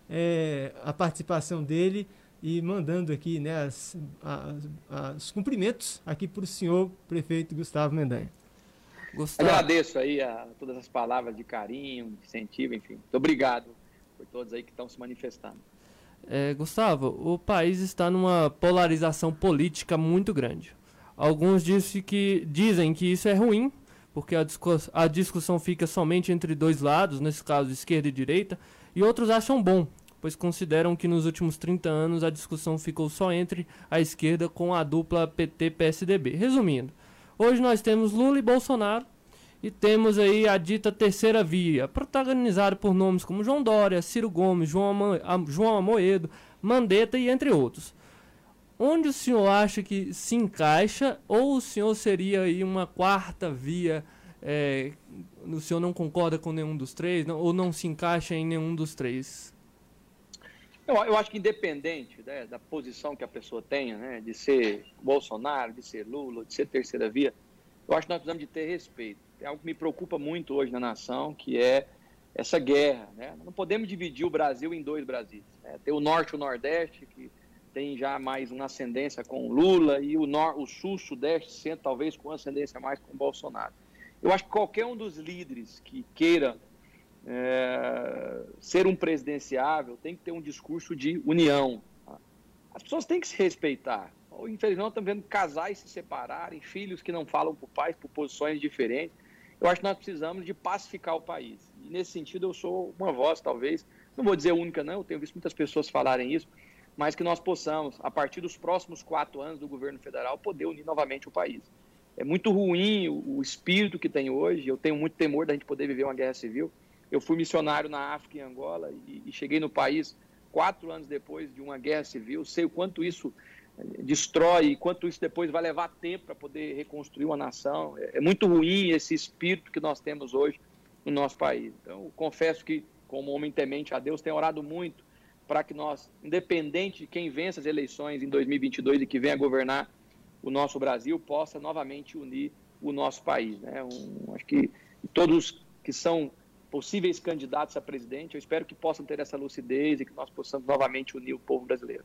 é, a participação dele e mandando aqui né, as, as, os cumprimentos aqui para o senhor prefeito Gustavo Mendanha. Gustavo. Agradeço aí a todas as palavras de carinho, de incentivo, enfim. Muito obrigado por todos aí que estão se manifestando. É, Gustavo, o país está numa polarização política muito grande. Alguns disse que, dizem que isso é ruim, porque a, discuss a discussão fica somente entre dois lados, nesse caso esquerda e direita, e outros acham bom, pois consideram que nos últimos 30 anos a discussão ficou só entre a esquerda com a dupla PT-PSDB. Resumindo, hoje nós temos Lula e Bolsonaro, e temos aí a dita terceira via, protagonizada por nomes como João Dória, Ciro Gomes, João, João Amoedo, Mandetta e entre outros. Onde o senhor acha que se encaixa ou o senhor seria aí uma quarta via? É, o senhor não concorda com nenhum dos três não, ou não se encaixa em nenhum dos três? Eu, eu acho que independente né, da posição que a pessoa tenha, né, de ser Bolsonaro, de ser Lula, de ser terceira via, eu acho que nós precisamos de ter respeito é algo que me preocupa muito hoje na nação, que é essa guerra. Né? Não podemos dividir o Brasil em dois Brasis. Né? Tem o Norte e o Nordeste, que tem já mais uma ascendência com Lula, e o, nor o Sul, Sudeste, Centro, talvez com ascendência mais com Bolsonaro. Eu acho que qualquer um dos líderes que queira é, ser um presidenciável tem que ter um discurso de união. Tá? As pessoas têm que se respeitar. Infelizmente, estamos vendo casais se separarem, filhos que não falam por pais por posições diferentes eu acho que nós precisamos de pacificar o país. E nesse sentido eu sou uma voz, talvez, não vou dizer única, não, eu tenho visto muitas pessoas falarem isso, mas que nós possamos, a partir dos próximos quatro anos do governo federal, poder unir novamente o país. É muito ruim o, o espírito que tem hoje, eu tenho muito temor da gente poder viver uma guerra civil. Eu fui missionário na África e Angola e, e cheguei no país quatro anos depois de uma guerra civil, sei o quanto isso destrói, e quanto isso depois vai levar tempo para poder reconstruir uma nação. É, é muito ruim esse espírito que nós temos hoje no nosso país. Então, confesso que, como homem temente a Deus, tenho orado muito para que nós, independente de quem vença as eleições em 2022 e que venha governar o nosso Brasil, possa novamente unir o nosso país. Né? Um, acho que todos que são possíveis candidatos a presidente, eu espero que possam ter essa lucidez e que nós possamos novamente unir o povo brasileiro.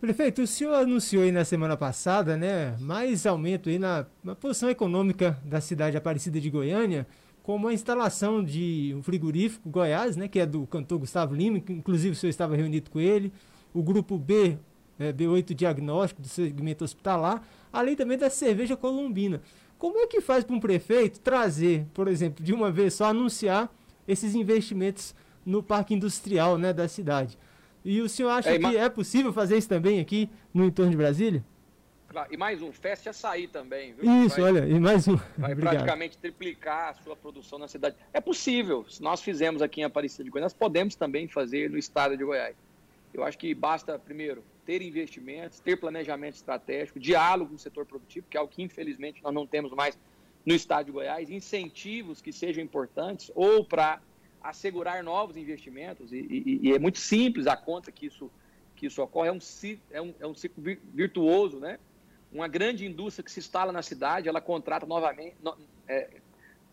Prefeito, o senhor anunciou aí na semana passada, né, mais aumento aí na, na posição econômica da cidade Aparecida de Goiânia, como a instalação de um frigorífico Goiás, né, que é do cantor Gustavo Lima, que inclusive o senhor estava reunido com ele, o grupo B, é, B8 Diagnóstico do segmento hospitalar, além também da cerveja colombina. Como é que faz para um prefeito trazer, por exemplo, de uma vez só anunciar esses investimentos no parque industrial né, da cidade. E o senhor acha É, que é possível fazer isso também aqui no entorno de Brasília? E mais um, Fest Açaí também, viu? Isso, Vai- olha, e mais um. vai <laughs> Obrigado. praticamente triplicar a sua produção na cidade. É possível. Se nós fizemos aqui em Aparecida de Goiás, nós podemos também fazer no estado de Goiás. Eu acho que basta, primeiro, ter investimentos, ter planejamento estratégico, diálogo com o setor produtivo, que é algo que, infelizmente, nós não temos mais no estado de Goiás, incentivos que sejam importantes ou para assegurar novos investimentos. E, e- e é muito simples a conta que isso, que isso ocorre. É um, é um, é um ciclo vir- virtuoso, né? uma grande indústria que se instala na cidade, ela contrata novamente, no- é,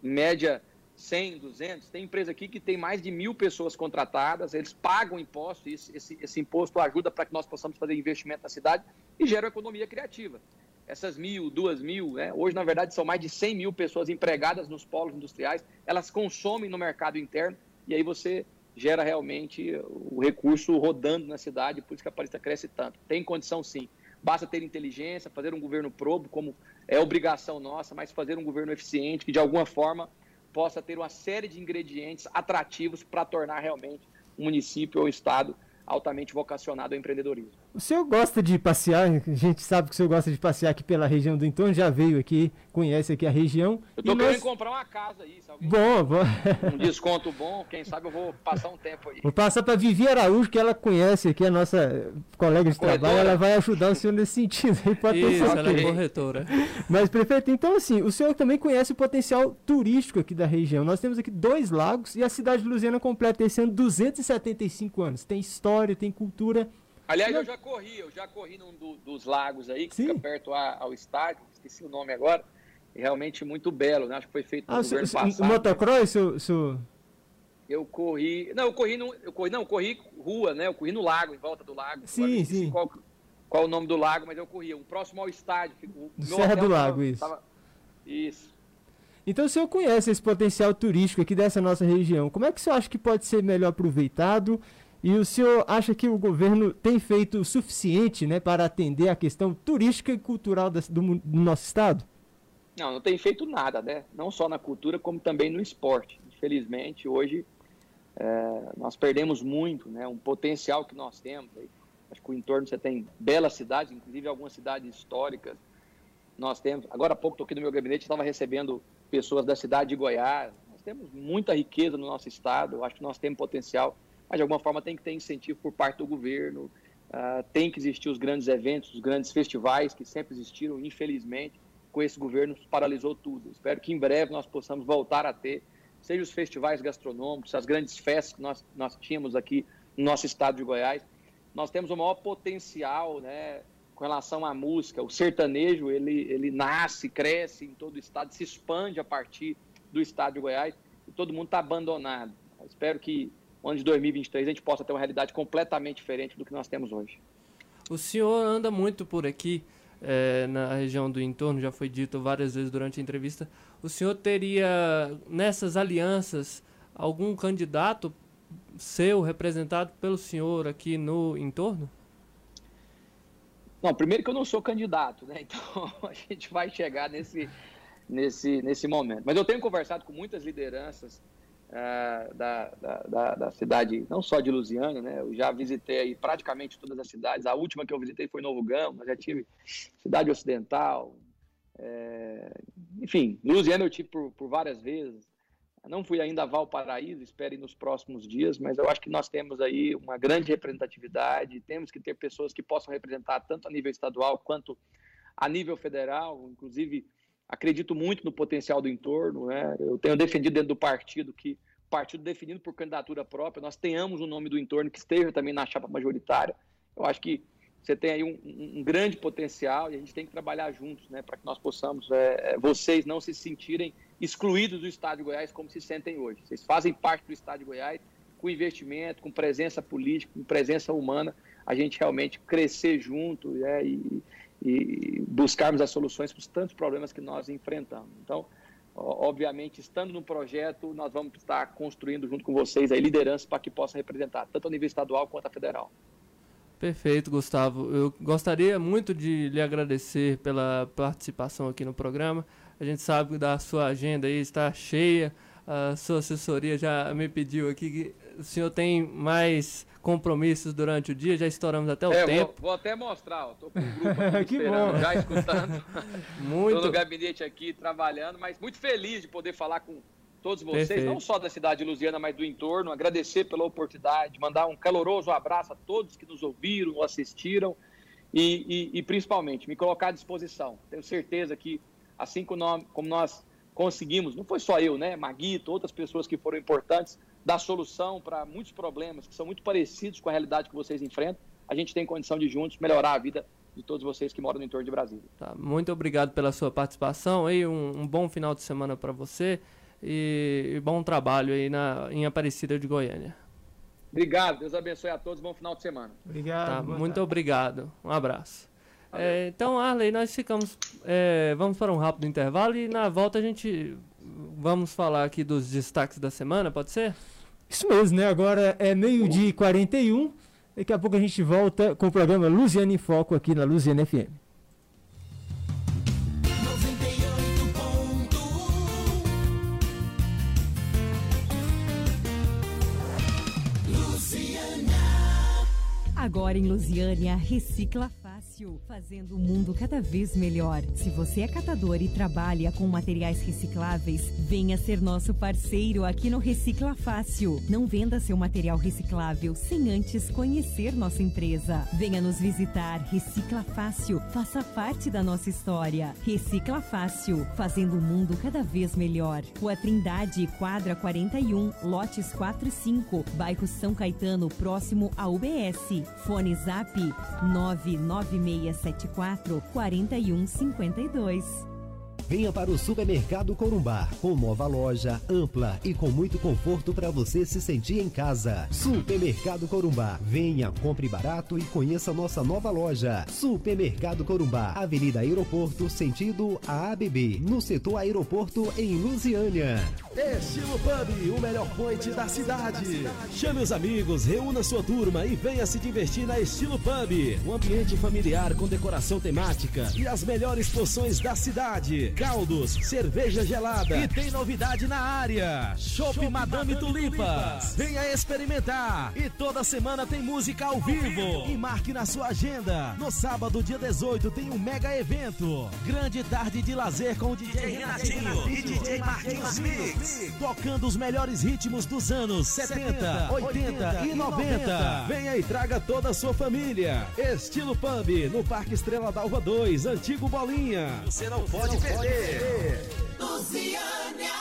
média 100, 200. Tem empresa aqui que tem mais de mil pessoas contratadas, eles pagam imposto, e esse, esse, esse imposto ajuda para que nós possamos fazer investimento na cidade e gera economia criativa. Essas mil, duas mil, né, hoje na verdade são mais de 100 mil pessoas empregadas nos polos industriais, elas consomem no mercado interno e aí você gera realmente o recurso rodando na cidade, por isso que a Paulista cresce tanto. Tem condição sim. Basta ter inteligência, fazer um governo probo, como é obrigação nossa, mas fazer um governo eficiente que de alguma forma possa ter uma série de ingredientes atrativos para tornar realmente um município ou um estado altamente vocacionado ao empreendedorismo. O senhor gosta de passear, a gente sabe que o senhor gosta de passear aqui pela região do entorno, já veio aqui, conhece aqui a região. Eu estou e querendo nós- comprar uma casa aí, se alguém Bom, bom. um desconto bom, quem sabe eu vou passar um tempo aí. Vou passar para Vivi Araújo, que ela conhece aqui, a nossa colega de Corretora. trabalho, ela vai ajudar o senhor nesse sentido. Aí pode Isso, ela é certeza. corretora. Mas, prefeito, então assim, o senhor também conhece o potencial turístico aqui da região. Nós temos aqui dois lagos e a cidade de Lusiana completa esse ano 275 anos. Tem história, tem cultura. Aliás, eu já corri, eu já corri num do- dos lagos aí, que Sim. fica perto a- ao estádio, esqueci o nome agora, realmente muito belo, né? Acho que foi feito no Ah, governo o passado. motocross, seu, seu... Eu corri. Não, eu corri no. Eu corri, não, eu corri rua, né? Eu corri no lago, em volta do lago. Sim, sim. Qual, qual o nome do lago, mas eu corria. Um próximo ao estádio. o Serra do tava- Lago, isso. tava- Isso. Então o senhor conhece esse potencial turístico aqui dessa nossa região. Como é que o senhor acha que pode ser melhor aproveitado? E o senhor acha que o governo tem feito o suficiente né, para atender a questão turística e cultural do, do nosso estado? Não, não tem feito nada, né? Não só na cultura, como também no esporte. Infelizmente, hoje é, nós perdemos muito, né? Um potencial que nós temos. aí. Acho que o entorno você tem belas cidades, inclusive algumas cidades históricas. Nós temos. Agora há pouco, estou aqui no meu gabinete, estava recebendo pessoas da cidade de Goiás. Nós temos muita riqueza no nosso estado. Acho que nós temos potencial, mas de alguma forma tem que ter incentivo por parte do governo. ah, tem que existir os grandes eventos, os grandes festivais que sempre existiram, infelizmente com esse governo paralisou tudo. Espero que em breve nós possamos voltar a ter, seja os festivais gastronômicos, as grandes festas que nós, nós tínhamos aqui no nosso estado de Goiás. Nós temos o maior potencial né, com relação à música. O sertanejo, ele, ele nasce, cresce em todo o estado, se expande a partir do estado de Goiás e todo mundo está abandonado. Espero que no ano de 2023 a gente possa ter uma realidade completamente diferente do que nós temos hoje. O senhor anda muito por aqui, eh, na região do entorno, já foi dito várias vezes durante a entrevista. O senhor teria, nessas alianças, algum candidato seu representado pelo senhor aqui no entorno? Não, primeiro que eu não sou candidato, né? <laughs> Então a gente vai chegar nesse, nesse, nesse momento. Mas eu tenho conversado com muitas lideranças ah, da, da, da, da cidade, não só de Lusiana, né? Eu já visitei praticamente todas as cidades. A última que eu visitei foi Novo Gama, mas já tive Cidade Ocidental. é, Enfim, Lusiana eu tive por, por várias vezes. Não fui ainda a Valparaíso, espero ir nos próximos dias, mas eu acho que nós temos aí uma grande representatividade, temos que ter pessoas que possam representar tanto a nível estadual quanto a nível federal, inclusive acredito muito no potencial do entorno, né? Eu tenho defendido dentro do partido que o partido definido por candidatura própria, nós tenhamos um nome do entorno que esteja também na chapa majoritária. Eu acho que você tem aí um, um- um grande potencial e a gente tem que trabalhar juntos, né, para que nós possamos, é, é, vocês não se sentirem excluídos do Estado de Goiás como se sentem hoje. Vocês fazem parte do Estado de Goiás com investimento, com presença política, com presença humana, a gente realmente crescer junto né, e, e buscarmos as soluções para os tantos problemas que nós enfrentamos. Então, obviamente, estando no projeto, nós vamos estar construindo junto com vocês aí liderança para que possa representar tanto a nível estadual quanto a federal. Perfeito, Gustavo. Eu gostaria muito de lhe agradecer pela participação aqui no programa. A gente sabe da sua agenda aí está cheia, a sua assessoria já me pediu aqui que o senhor tem mais compromissos durante o dia, já estouramos até o É, tempo. vou, vou até mostrar. Tô com um <laughs> grupo aqui Que esperando, bom. já escutando. <laughs> Muito. Tô no gabinete aqui trabalhando, mas muito feliz de poder falar com todos vocês, Perfeito. não só da cidade de Lusiana, mas do entorno. Agradecer pela oportunidade, mandar um caloroso abraço a todos que nos ouviram, ou assistiram e, e- e, principalmente me colocar à disposição. Tenho certeza que, assim como nós conseguimos, não foi só eu, né, Maguito, outras pessoas que foram importantes, dar solução para muitos problemas que são muito parecidos com a realidade que vocês enfrentam, a gente tem condição de juntos melhorar a vida de todos vocês que moram no entorno de Brasília. Tá, muito obrigado pela sua participação aí, um, um bom final de semana para você e, e bom trabalho aí na, em Aparecida de Goiânia. Obrigado, Deus abençoe a todos, bom final de semana. Obrigado. Tá, muito tarde. obrigado, um abraço. É, então, Arley, nós ficamos, é, vamos para um rápido intervalo e na volta a gente vamos falar aqui dos destaques da semana, pode ser? Isso mesmo, né? Agora é meio-dia e 41. Daqui a pouco a gente volta com o programa Luziana em Foco aqui na Luziana FM. Agora em Lusiânia, recicla fácil, fazendo o mundo cada vez melhor. Se você é catador e trabalha com materiais recicláveis, venha ser nosso parceiro aqui no Recicla Fácil. Não venda seu material reciclável sem antes conhecer nossa empresa. Venha nos visitar, Recicla Fácil, faça parte da nossa história. Recicla Fácil, fazendo o mundo cada vez melhor. Rua Trindade, quadra 41, lotes 4 e 5, bairro São Caetano, próximo à UBS. Fone Zap 99674 4152. Venha para o Supermercado Corumbá, com nova loja, ampla e com muito conforto para você se sentir em casa. Supermercado Corumbá. Venha, compre barato e conheça nossa nova loja. Supermercado Corumbá, Avenida Aeroporto, sentido a ABB, no setor aeroporto em Lusiânia. Estilo Pub, o melhor point da cidade. Chame os amigos, reúna sua turma e venha se divertir na Estilo Pub. Um ambiente familiar com decoração temática e as melhores porções da cidade. Caldos, cerveja gelada. E tem novidade na área. Shopping Madame Tulipas. Venha experimentar. E toda semana tem música ao vivo. E marque na sua agenda. No sábado, dia 18, tem um mega evento. Grande tarde de lazer com o DJ Renatinho e DJ Marquinhos Mix. Tocando os melhores ritmos dos anos 70, 80 e 90. Venha e traga toda a sua família. Estilo Pub, no Parque Estrela Dalva 2, Antigo Bolinha. Você não pode perder. Pode. Luciânia.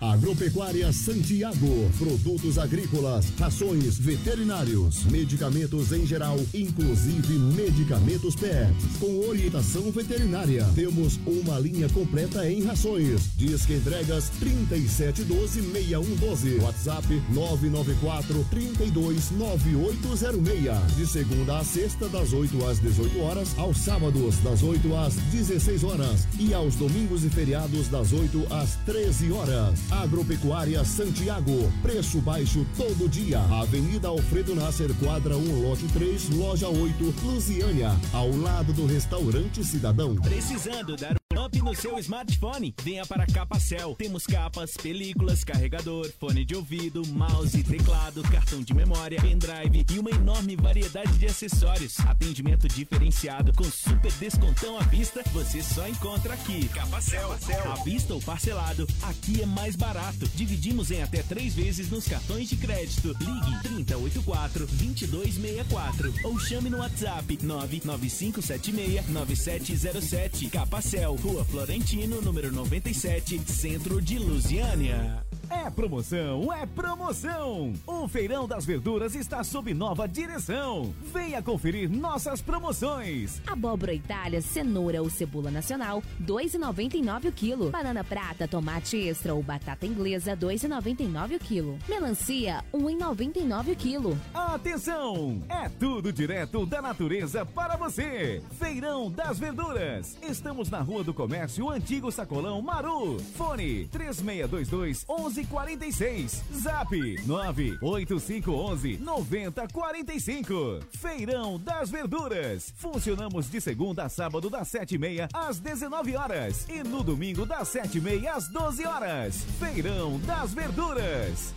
Agropecuária Santiago, produtos agrícolas, rações, veterinários, medicamentos em geral, inclusive medicamentos pets, com orientação veterinária. Temos uma linha completa em rações. Disque entregas 3712-6112. WhatsApp 994-329806. De segunda a sexta, das 8 às 18 horas, aos sábados, das 8 às 16 horas e aos domingos e feriados, das 8 às 13 horas. Agropecuária Santiago, preço baixo todo dia. Avenida Alfredo Nasser, quadra 1, lote 3, loja 8, Lusiânia, ao lado do restaurante Cidadão. Precisando dar up no seu smartphone? Venha para Capacel. Temos capas, películas, carregador, fone de ouvido, mouse, teclado, cartão de memória, pendrive e uma enorme variedade de acessórios. Atendimento diferenciado com super descontão à vista, você só encontra aqui. Capacel. À vista ou parcelado, aqui é mais barato. Dividimos em até três vezes nos cartões de crédito. Ligue 3084 2264 ou chame no WhatsApp 99576 9707. Capacel, Rua Florentino, número 97, Centro de Lusiânia. É promoção, é promoção! O Feirão das Verduras está sob nova direção. Venha conferir nossas promoções. Abóbora Itália, cenoura ou cebola nacional, 2,99 o quilo. Banana prata, tomate extra ou batata inglesa, 2,99 o quilo. Melancia, 1,99 o quilo. Atenção! É tudo direto da natureza para você. Feirão das Verduras. Estamos na Rua do Comércio, Antigo Sacolão, Maru. Fone 3622 11 1146. Zap 98511 9045. Feirão das Verduras. Funcionamos de segunda a sábado das 7h30 às 19 horas e no domingo das 7h30 às 12 horas. Feirão das Verduras.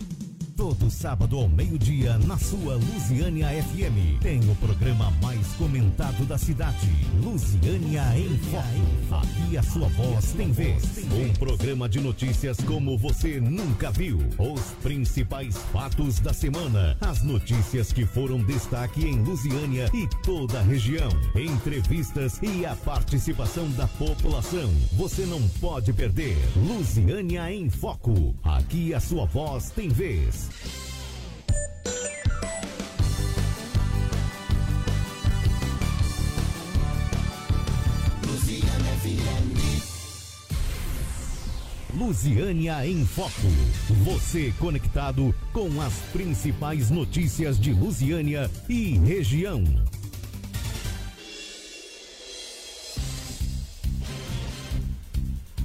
Todo sábado ao meio-dia na sua Lusiânia FM. Tem o programa mais comentado da cidade. Lusiânia em Foco. Aqui a sua voz tem vez. Um programa de notícias como você nunca viu. Os principais fatos da semana. As notícias que foram destaque em Lusiânia e toda a região. Entrevistas e a participação da população. Você não pode perder. Lusiânia em Foco. Aqui a sua voz tem vez. Lusiânia em Foco. Você conectado com as principais notícias de Lusiânia e região.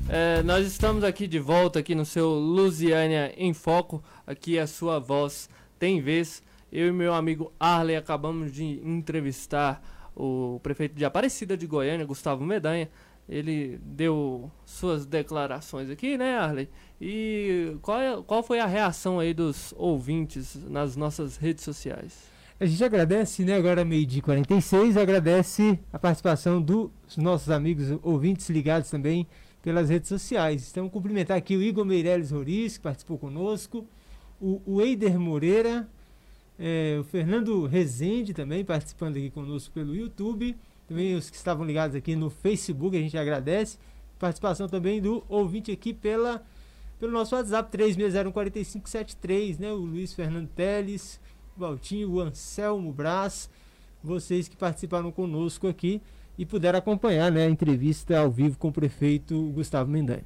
É, nós estamos aqui de volta aqui no seu Lusiânia em Foco. Aqui a sua voz tem vez. Eu e meu amigo Arley acabamos de entrevistar o prefeito de Aparecida de Goiânia, Gustavo Medanha. Ele deu suas declarações aqui, né, Arley? E qual, é, qual foi a reação aí dos ouvintes nas nossas redes sociais? A gente agradece, né? Agora meio-dia 46, agradece a participação dos nossos amigos ouvintes ligados também pelas redes sociais. Então, cumprimentar aqui o Igor Meirelles Roriz, que participou conosco, o, o Eider Moreira, é, o Fernando Rezende também participando aqui conosco pelo YouTube, também os que estavam ligados aqui no Facebook, a gente agradece. Participação também do ouvinte aqui pela, pelo nosso WhatsApp 36014573, né? O Luiz Fernando Teles, o Valtinho, o Anselmo Brás, vocês que participaram conosco aqui e puderam acompanhar né, a entrevista ao vivo com o prefeito Gustavo Mendanha.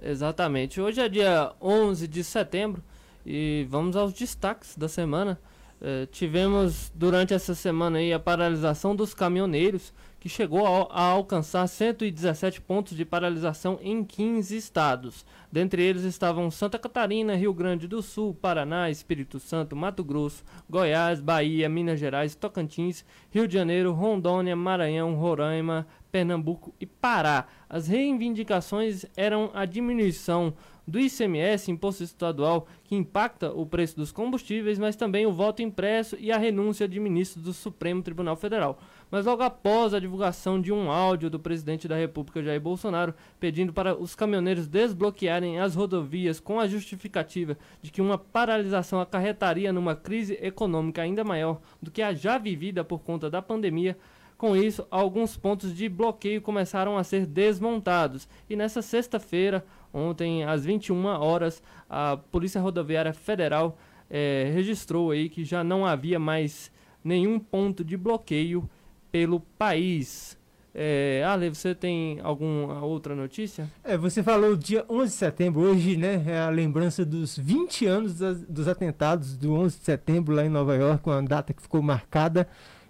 Exatamente. Hoje é dia 11 de setembro e vamos aos destaques da semana. Eh, tivemos durante essa semana aí a paralisação dos caminhoneiros, que chegou a, a, alcançar 117 pontos de paralisação em 15 estados. Dentre eles estavam Santa Catarina, Rio Grande do Sul, Paraná, Espírito Santo, Mato Grosso, Goiás, Bahia, Minas Gerais, Tocantins, Rio de Janeiro, Rondônia, Maranhão, Roraima, Pernambuco e Pará. As reivindicações eram a diminuição do ICMS, imposto estadual, que impacta o preço dos combustíveis, mas também o voto impresso e a renúncia de ministros do Supremo Tribunal Federal. Mas logo após a divulgação de um áudio do presidente da República, Jair Bolsonaro, pedindo para os caminhoneiros desbloquearem as rodovias com a justificativa de que uma paralisação acarretaria numa crise econômica ainda maior do que a já vivida por conta da pandemia, com isso, alguns pontos de bloqueio começaram a ser desmontados. E nessa sexta-feira, ontem às 21 horas, a Polícia Rodoviária Federal eh, registrou aí que já não havia mais nenhum ponto de bloqueio pelo país. É, Ale, você tem alguma outra notícia? É, você falou dia 11 de setembro, hoje, né, é a lembrança dos 20 anos das, dos atentados do 11 de setembro lá em Nova York, uma data que ficou marcada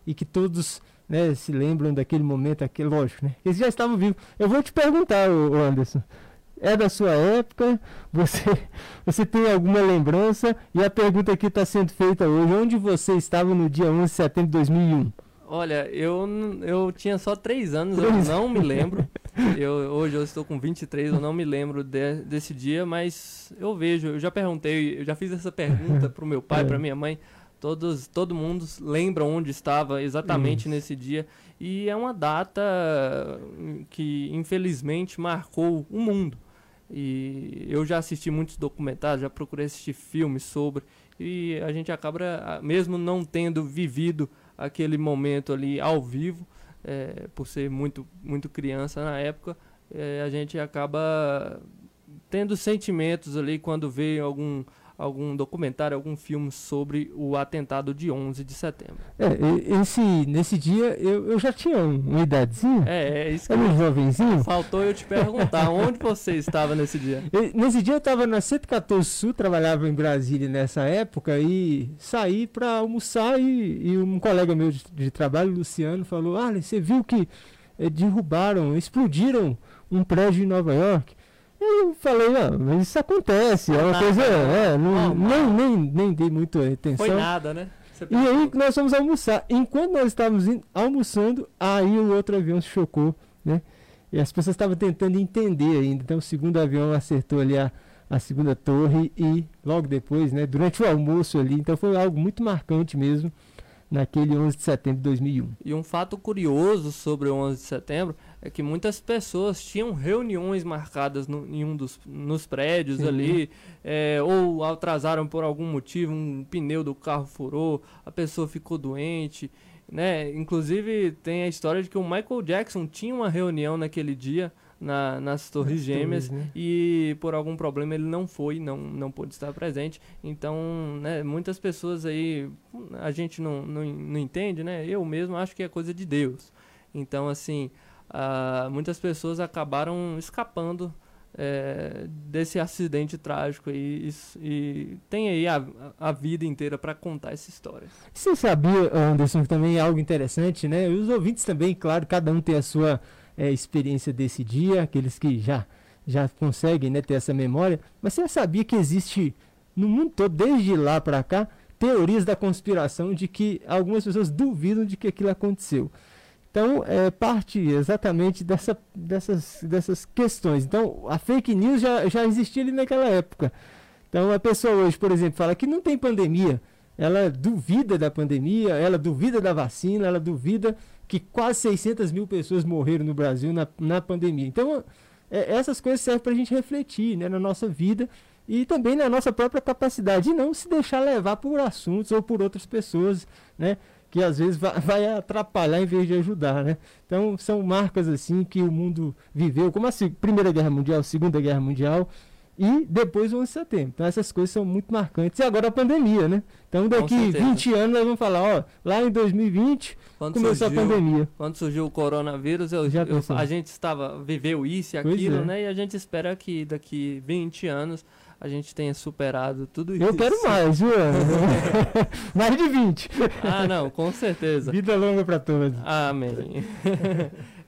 e que todos né, se lembram daquele momento, aquele, lógico, né? Eles já estavam vivos. Eu vou te perguntar, o Anderson. É da sua época? Você, <laughs> você tem alguma lembrança? E a pergunta que está sendo feita hoje: onde você estava no dia 11 de setembro de 2001? Olha, eu, eu tinha só 3 anos, eu não me <laughs> lembro. Eu, hoje eu estou com 23, eu não me lembro de, desse dia, mas eu vejo, eu já perguntei, eu já fiz essa pergunta para o meu pai, para minha mãe. Todos, todo mundo lembra onde estava exatamente Isso. nesse dia. E é uma data que, infelizmente, marcou o mundo. E eu já assisti muitos documentários, já procurei assistir filmes sobre. E a gente acaba, mesmo não tendo vivido aquele momento ali ao vivo, é, por ser muito, muito criança na época, é, a gente acaba tendo sentimentos ali quando vê algum algum documentário, algum filme sobre o atentado de 11 de setembro. É, esse, nesse dia eu, eu já tinha uma idadezinha. É, é isso que Era um jovenzinho. Faltou eu te perguntar <laughs> onde você estava nesse dia. nesse dia eu estava na 114 Sul, trabalhava em Brasília nessa época e saí para almoçar e, e, um colega meu de, de trabalho, Luciano, falou: Ah, você viu que é, derrubaram, explodiram um prédio em Nova York? Eu falei, não, mas isso acontece, é uma Nada, coisa. né? É, não, Normal. nem, nem, nem dei muita atenção. Foi nada, né? Você E aí nós fomos almoçar. Enquanto nós estávamos almoçando, aí o outro avião se chocou, né? E as pessoas estavam tentando entender ainda. Então o segundo avião acertou ali a, a segunda torre e logo depois, né? Durante o almoço ali. Então foi algo muito marcante mesmo naquele 11 de setembro de 2001. E um fato curioso sobre o 11 de setembro é que muitas pessoas tinham reuniões marcadas no, em um dos nos prédios Sim. ali, é, ou atrasaram por algum motivo, um pneu do carro furou, a pessoa ficou doente, né? Inclusive tem a história de que o Michael Jackson tinha uma reunião naquele dia na, nas Torres Gêmeas né? e por algum problema ele não foi, não, não pôde estar presente. Então, né, muitas pessoas aí, a gente não, não, não entende, né? Eu mesmo acho que é coisa de Deus. Então, assim, ah, muitas pessoas acabaram escapando eh, desse acidente trágico e, isso- e tem aí a, a vida inteira para contar essa história. Você sabia, Anderson, que também é algo interessante, né? Os ouvintes também, claro, cada um tem a sua eh, experiência desse dia, aqueles que já, já conseguem né, ter essa memória. Mas você sabia que existe no mundo todo, desde lá para cá, teorias da conspiração de que algumas pessoas duvidam de que aquilo aconteceu. Então, é parte exatamente dessa, dessas, dessas questões. Então, a fake news já, já existia ali naquela época. Então, a pessoa hoje, por exemplo, fala que não tem pandemia. Ela duvida da pandemia, ela duvida da vacina, ela duvida que quase 600 mil pessoas morreram no Brasil na, na pandemia. Então, é, essas coisas servem para a gente refletir né, na nossa vida e também na nossa própria capacidade, e não se deixar levar por assuntos ou por outras pessoas, né? Que às vezes vai, vai atrapalhar em vez de ajudar, né? Então são marcas assim que o mundo viveu, como a Primeira Guerra Mundial, Segunda Guerra Mundial e depois o 11 de setembro. Então essas coisas são muito marcantes. E agora a pandemia, né? Então daqui certeza. 20 anos nós vamos falar, ó, lá em 2020 Quando começou surgiu- a pandemia. Quando surgiu o coronavírus, eu, Já eu- a gente estava viveu isso e aquilo, é. né? E a gente espera que daqui 20 anos a gente tenha superado tudo isso. Eu quero <laughs> mais, viu? <laughs> Mais de 20. Ah, não, com certeza. Vida longa para todos. Amém. <laughs>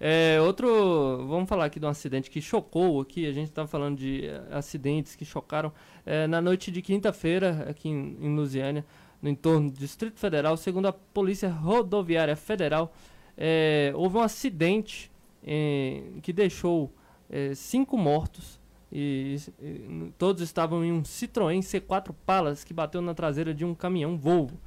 É, outro, vamos falar aqui de um acidente que chocou aqui. A gente estava falando de eh, acidentes que chocaram É, na noite de quinta-feira aqui em, em Lusiânia, no entorno do Distrito Federal, segundo a Polícia Rodoviária Federal, é, houve um acidente que deixou cinco mortos e, e todos estavam em um Citroën C4 Palas que bateu na traseira de um caminhão Volvo.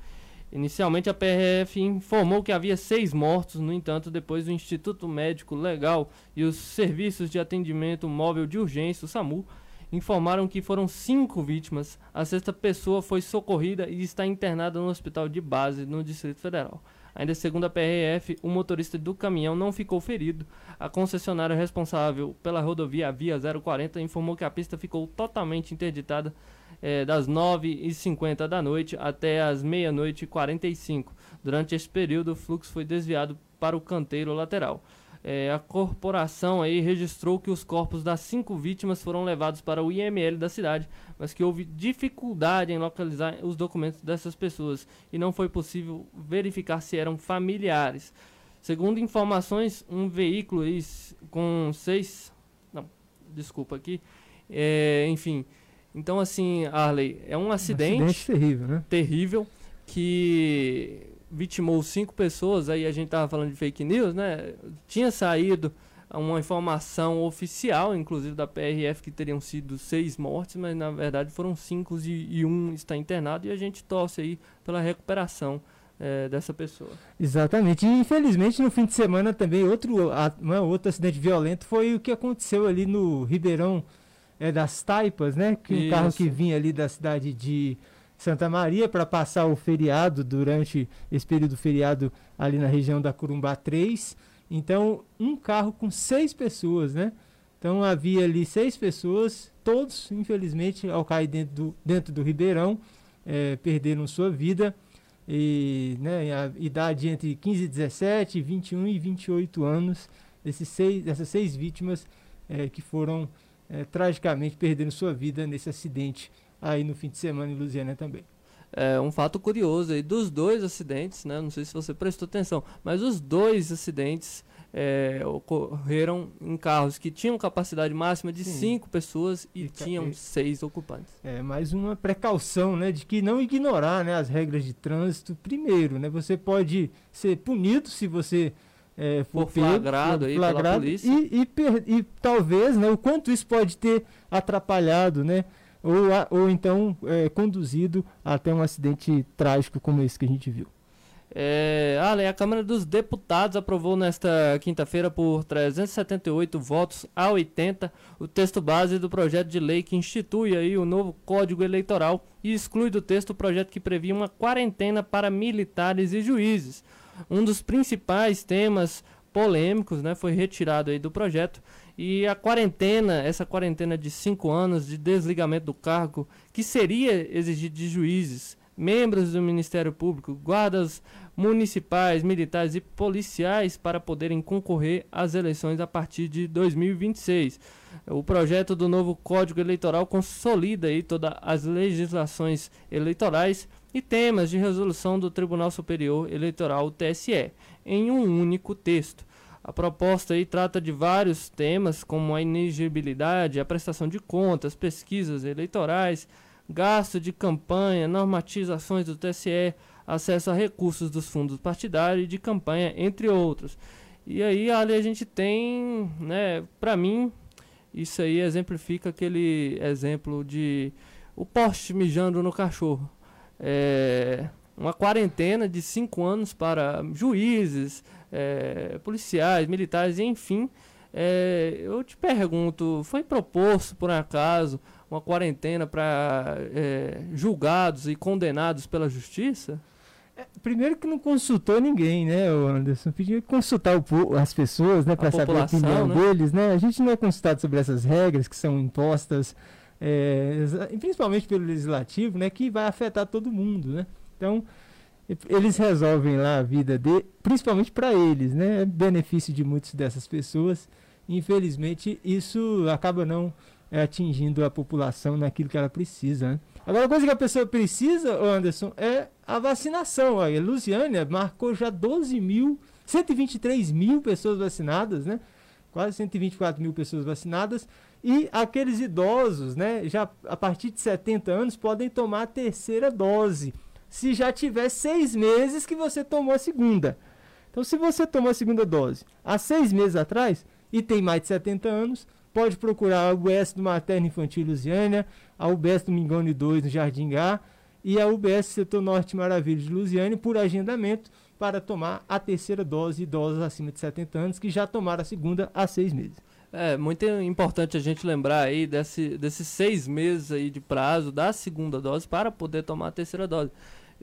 Inicialmente, a PRF informou que havia seis mortos, no entanto, depois o Instituto Médico Legal e os Serviços de Atendimento Móvel de Urgência, o SAMU, informaram que foram cinco vítimas. A sexta pessoa foi socorrida e está internada no hospital de base no Distrito Federal. Ainda segundo a PRF, o motorista do caminhão não ficou ferido. A concessionária responsável pela rodovia Via 040 informou que a pista ficou totalmente interditada eh, das 9h50 da noite até as meia-noite e 45. Durante esse período, o fluxo foi desviado para o canteiro lateral. Eh, a corporação aí registrou que os corpos das cinco vítimas foram levados para o IML da cidade, mas que houve dificuldade em localizar os documentos dessas pessoas e não foi possível verificar se eram familiares. Segundo informações, um veículo com seis. Não, desculpa aqui. É, enfim. Então, assim, Arley, é um acidente, acidente terrível, né? terrível que vitimou cinco pessoas. Aí a gente tava falando de fake news, né? Tinha saído uma informação oficial, inclusive da PRF, que teriam sido seis mortes, mas na verdade foram cinco e, e um está internado. E a gente torce aí pela recuperação eh, dessa pessoa. Exatamente. E infelizmente no fim de semana também outro, a- uma- outro acidente violento foi o que aconteceu ali no Ribeirão é, das Taipas, né? Que um carro que vinha ali da cidade de Santa Maria para passar o feriado durante esse período feriado ali na região da Corumbá 3. Então, um carro com seis pessoas, né? Então havia ali seis pessoas, todos, infelizmente, ao cair dentro do, dentro do Ribeirão, eh, perderam sua vida e né, a idade entre 15 e 17, 21 e 28 anos, desses seis, dessas seis vítimas eh, que foram eh, tragicamente perdendo sua vida nesse acidente aí no fim de semana em Lusiana também. É um fato curioso aí dos dois acidentes, né? Não sei se você prestou atenção, mas os dois acidentes é, ocorreram em carros que tinham capacidade máxima de Sim. cinco pessoas e, E tinham seis ocupantes. É mais uma precaução, né, de que não ignorar, né, as regras de trânsito. Primeiro, né, você pode ser punido se você é, for For pego, flagrado aí pela flagrado, polícia. E, e, e talvez, né, o quanto isso pode ter atrapalhado, né, ou, ou então é, conduzido até um acidente trágico como esse que a gente viu. É, Ale, a Câmara dos Deputados aprovou nesta quinta-feira por 378 votos a 80 o texto base do projeto de lei que institui aí o novo Código Eleitoral e exclui do texto o projeto que previa uma quarentena para militares e juízes. Um dos principais temas polêmicos, né, foi retirado aí do projeto e a quarentena, essa quarentena de cinco anos de desligamento do cargo que seria exigido de juízes, membros do Ministério Público, guardas municipais, militares e policiais para poderem concorrer às eleições a partir de 2026. O projeto do novo Código Eleitoral consolida aí todas as legislações eleitorais e temas de resolução do Tribunal Superior Eleitoral, TSE, em um único texto. A proposta aí trata de vários temas, como a inegibilidade, a prestação de contas, pesquisas eleitorais, gasto de campanha, normatizações do TSE, acesso a recursos dos fundos partidários e de campanha, entre outros. E aí ali a gente tem, né, para mim, isso aí exemplifica aquele exemplo de o poste mijando no cachorro. É, uma quarentena de cinco anos para juízes, é, policiais, militares, enfim. É, eu te pergunto, foi proposto por acaso uma quarentena para é, julgados e condenados pela justiça? Primeiro que não consultou ninguém, né, Anderson? Pediu consultar o as pessoas, né, para saber a opinião né? deles, né? A gente não é consultado sobre essas regras que são impostas, é, principalmente pelo legislativo, né, que vai afetar todo mundo, né? Então, eles resolvem lá a vida de, principalmente para eles, né? É benefício de muitas dessas pessoas. Infelizmente, isso acaba não é, atingindo a população naquilo que ela precisa, né? Agora, a coisa que a pessoa precisa, Anderson, é a vacinação. Olha, Lusiânia marcou já 12 mil, 123 mil pessoas vacinadas, né? Quase 124 mil pessoas vacinadas. E aqueles idosos, né? Já a partir de 70 anos, podem tomar a terceira dose. Se já tiver seis meses que você tomou a segunda. Então, se você tomou a segunda dose há seis meses atrás e tem mais de 70 anos, pode procurar a UBS do Materno Infantil Lusiânia, a UBS do Mingone 2 no Jardim Gá e a UBS Setor Norte Maravilha de Lusiânia por agendamento para tomar a terceira dose idosos acima de 70 anos que já tomaram a segunda há seis meses. É muito importante a gente lembrar aí desse, desses seis meses aí de prazo da segunda dose para poder tomar a terceira dose.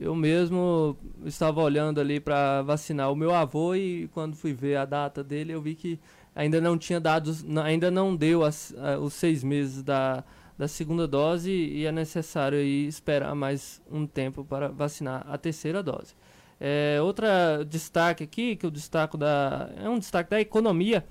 Eu mesmo estava olhando ali para vacinar o meu avô e quando fui ver a data dele eu vi que ainda não tinha dados, ainda não deu as- os seis meses da, da segunda dose e é necessário esperar mais um tempo para vacinar a terceira dose. É, outra destaque aqui, que eu destaco da. É um destaque da economia.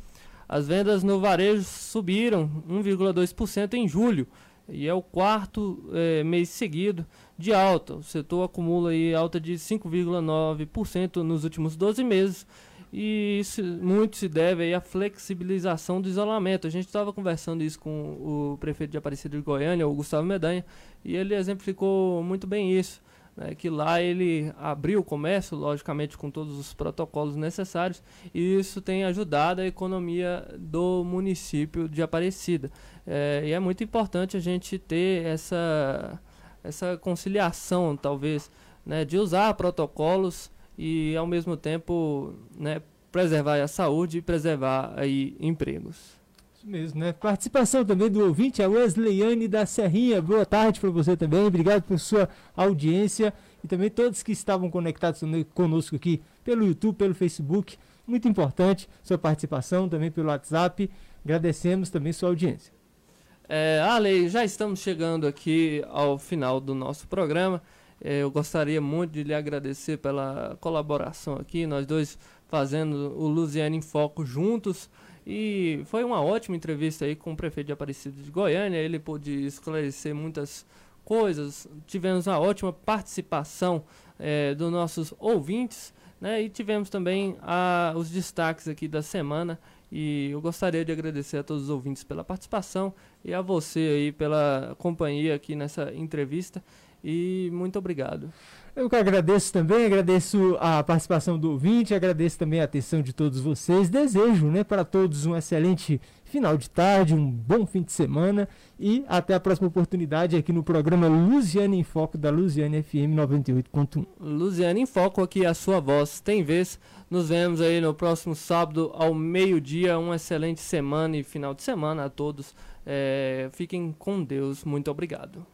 As vendas no varejo subiram 1,2% em julho. E é o quarto eh, mês seguido de alta. O setor acumula aí alta de 5,9% nos últimos 12 meses. E isso muito se deve à flexibilização do isolamento. A gente estava conversando isso com o prefeito de Aparecida de Goiânia, o Gustavo Medanha, e ele exemplificou muito bem isso né, que lá ele abriu o comércio, logicamente com todos os protocolos necessários, e isso tem ajudado a economia do município de Aparecida. É, e é muito importante a gente ter essa, essa conciliação, talvez, né, de usar protocolos e ao mesmo tempo né, preservar a saúde e preservar aí empregos. Isso mesmo, né? Participação também do ouvinte, a Wesleyane da Serrinha. Boa tarde para você também. Obrigado por sua audiência e também todos que estavam conectados conosco aqui pelo YouTube, pelo Facebook. Muito importante sua participação também pelo WhatsApp. Agradecemos também sua audiência. É, Ale, já estamos chegando aqui ao final do nosso programa. É, eu gostaria muito de lhe agradecer pela colaboração aqui, nós dois fazendo o Luziano em Foco juntos. E foi uma ótima entrevista aí com o prefeito de Aparecida de Goiânia. Ele pôde esclarecer muitas coisas. Tivemos uma ótima participação é, dos nossos ouvintes. Né? E tivemos também a, os destaques aqui da semana. E eu gostaria de agradecer a todos os ouvintes pela participação e a você aí pela companhia aqui nessa entrevista. E muito obrigado. Eu que agradeço também, agradeço a participação do ouvinte, agradeço também a atenção de todos vocês. Desejo né, para todos um excelente final de tarde, um bom fim de semana e até a próxima oportunidade aqui no programa Luziane em Foco da Luziane FM 98.1. Luziane em Foco, aqui a sua voz tem vez. Nos vemos aí no próximo sábado ao meio-dia. Uma excelente semana e final de semana a todos. É, fiquem com Deus. Muito obrigado.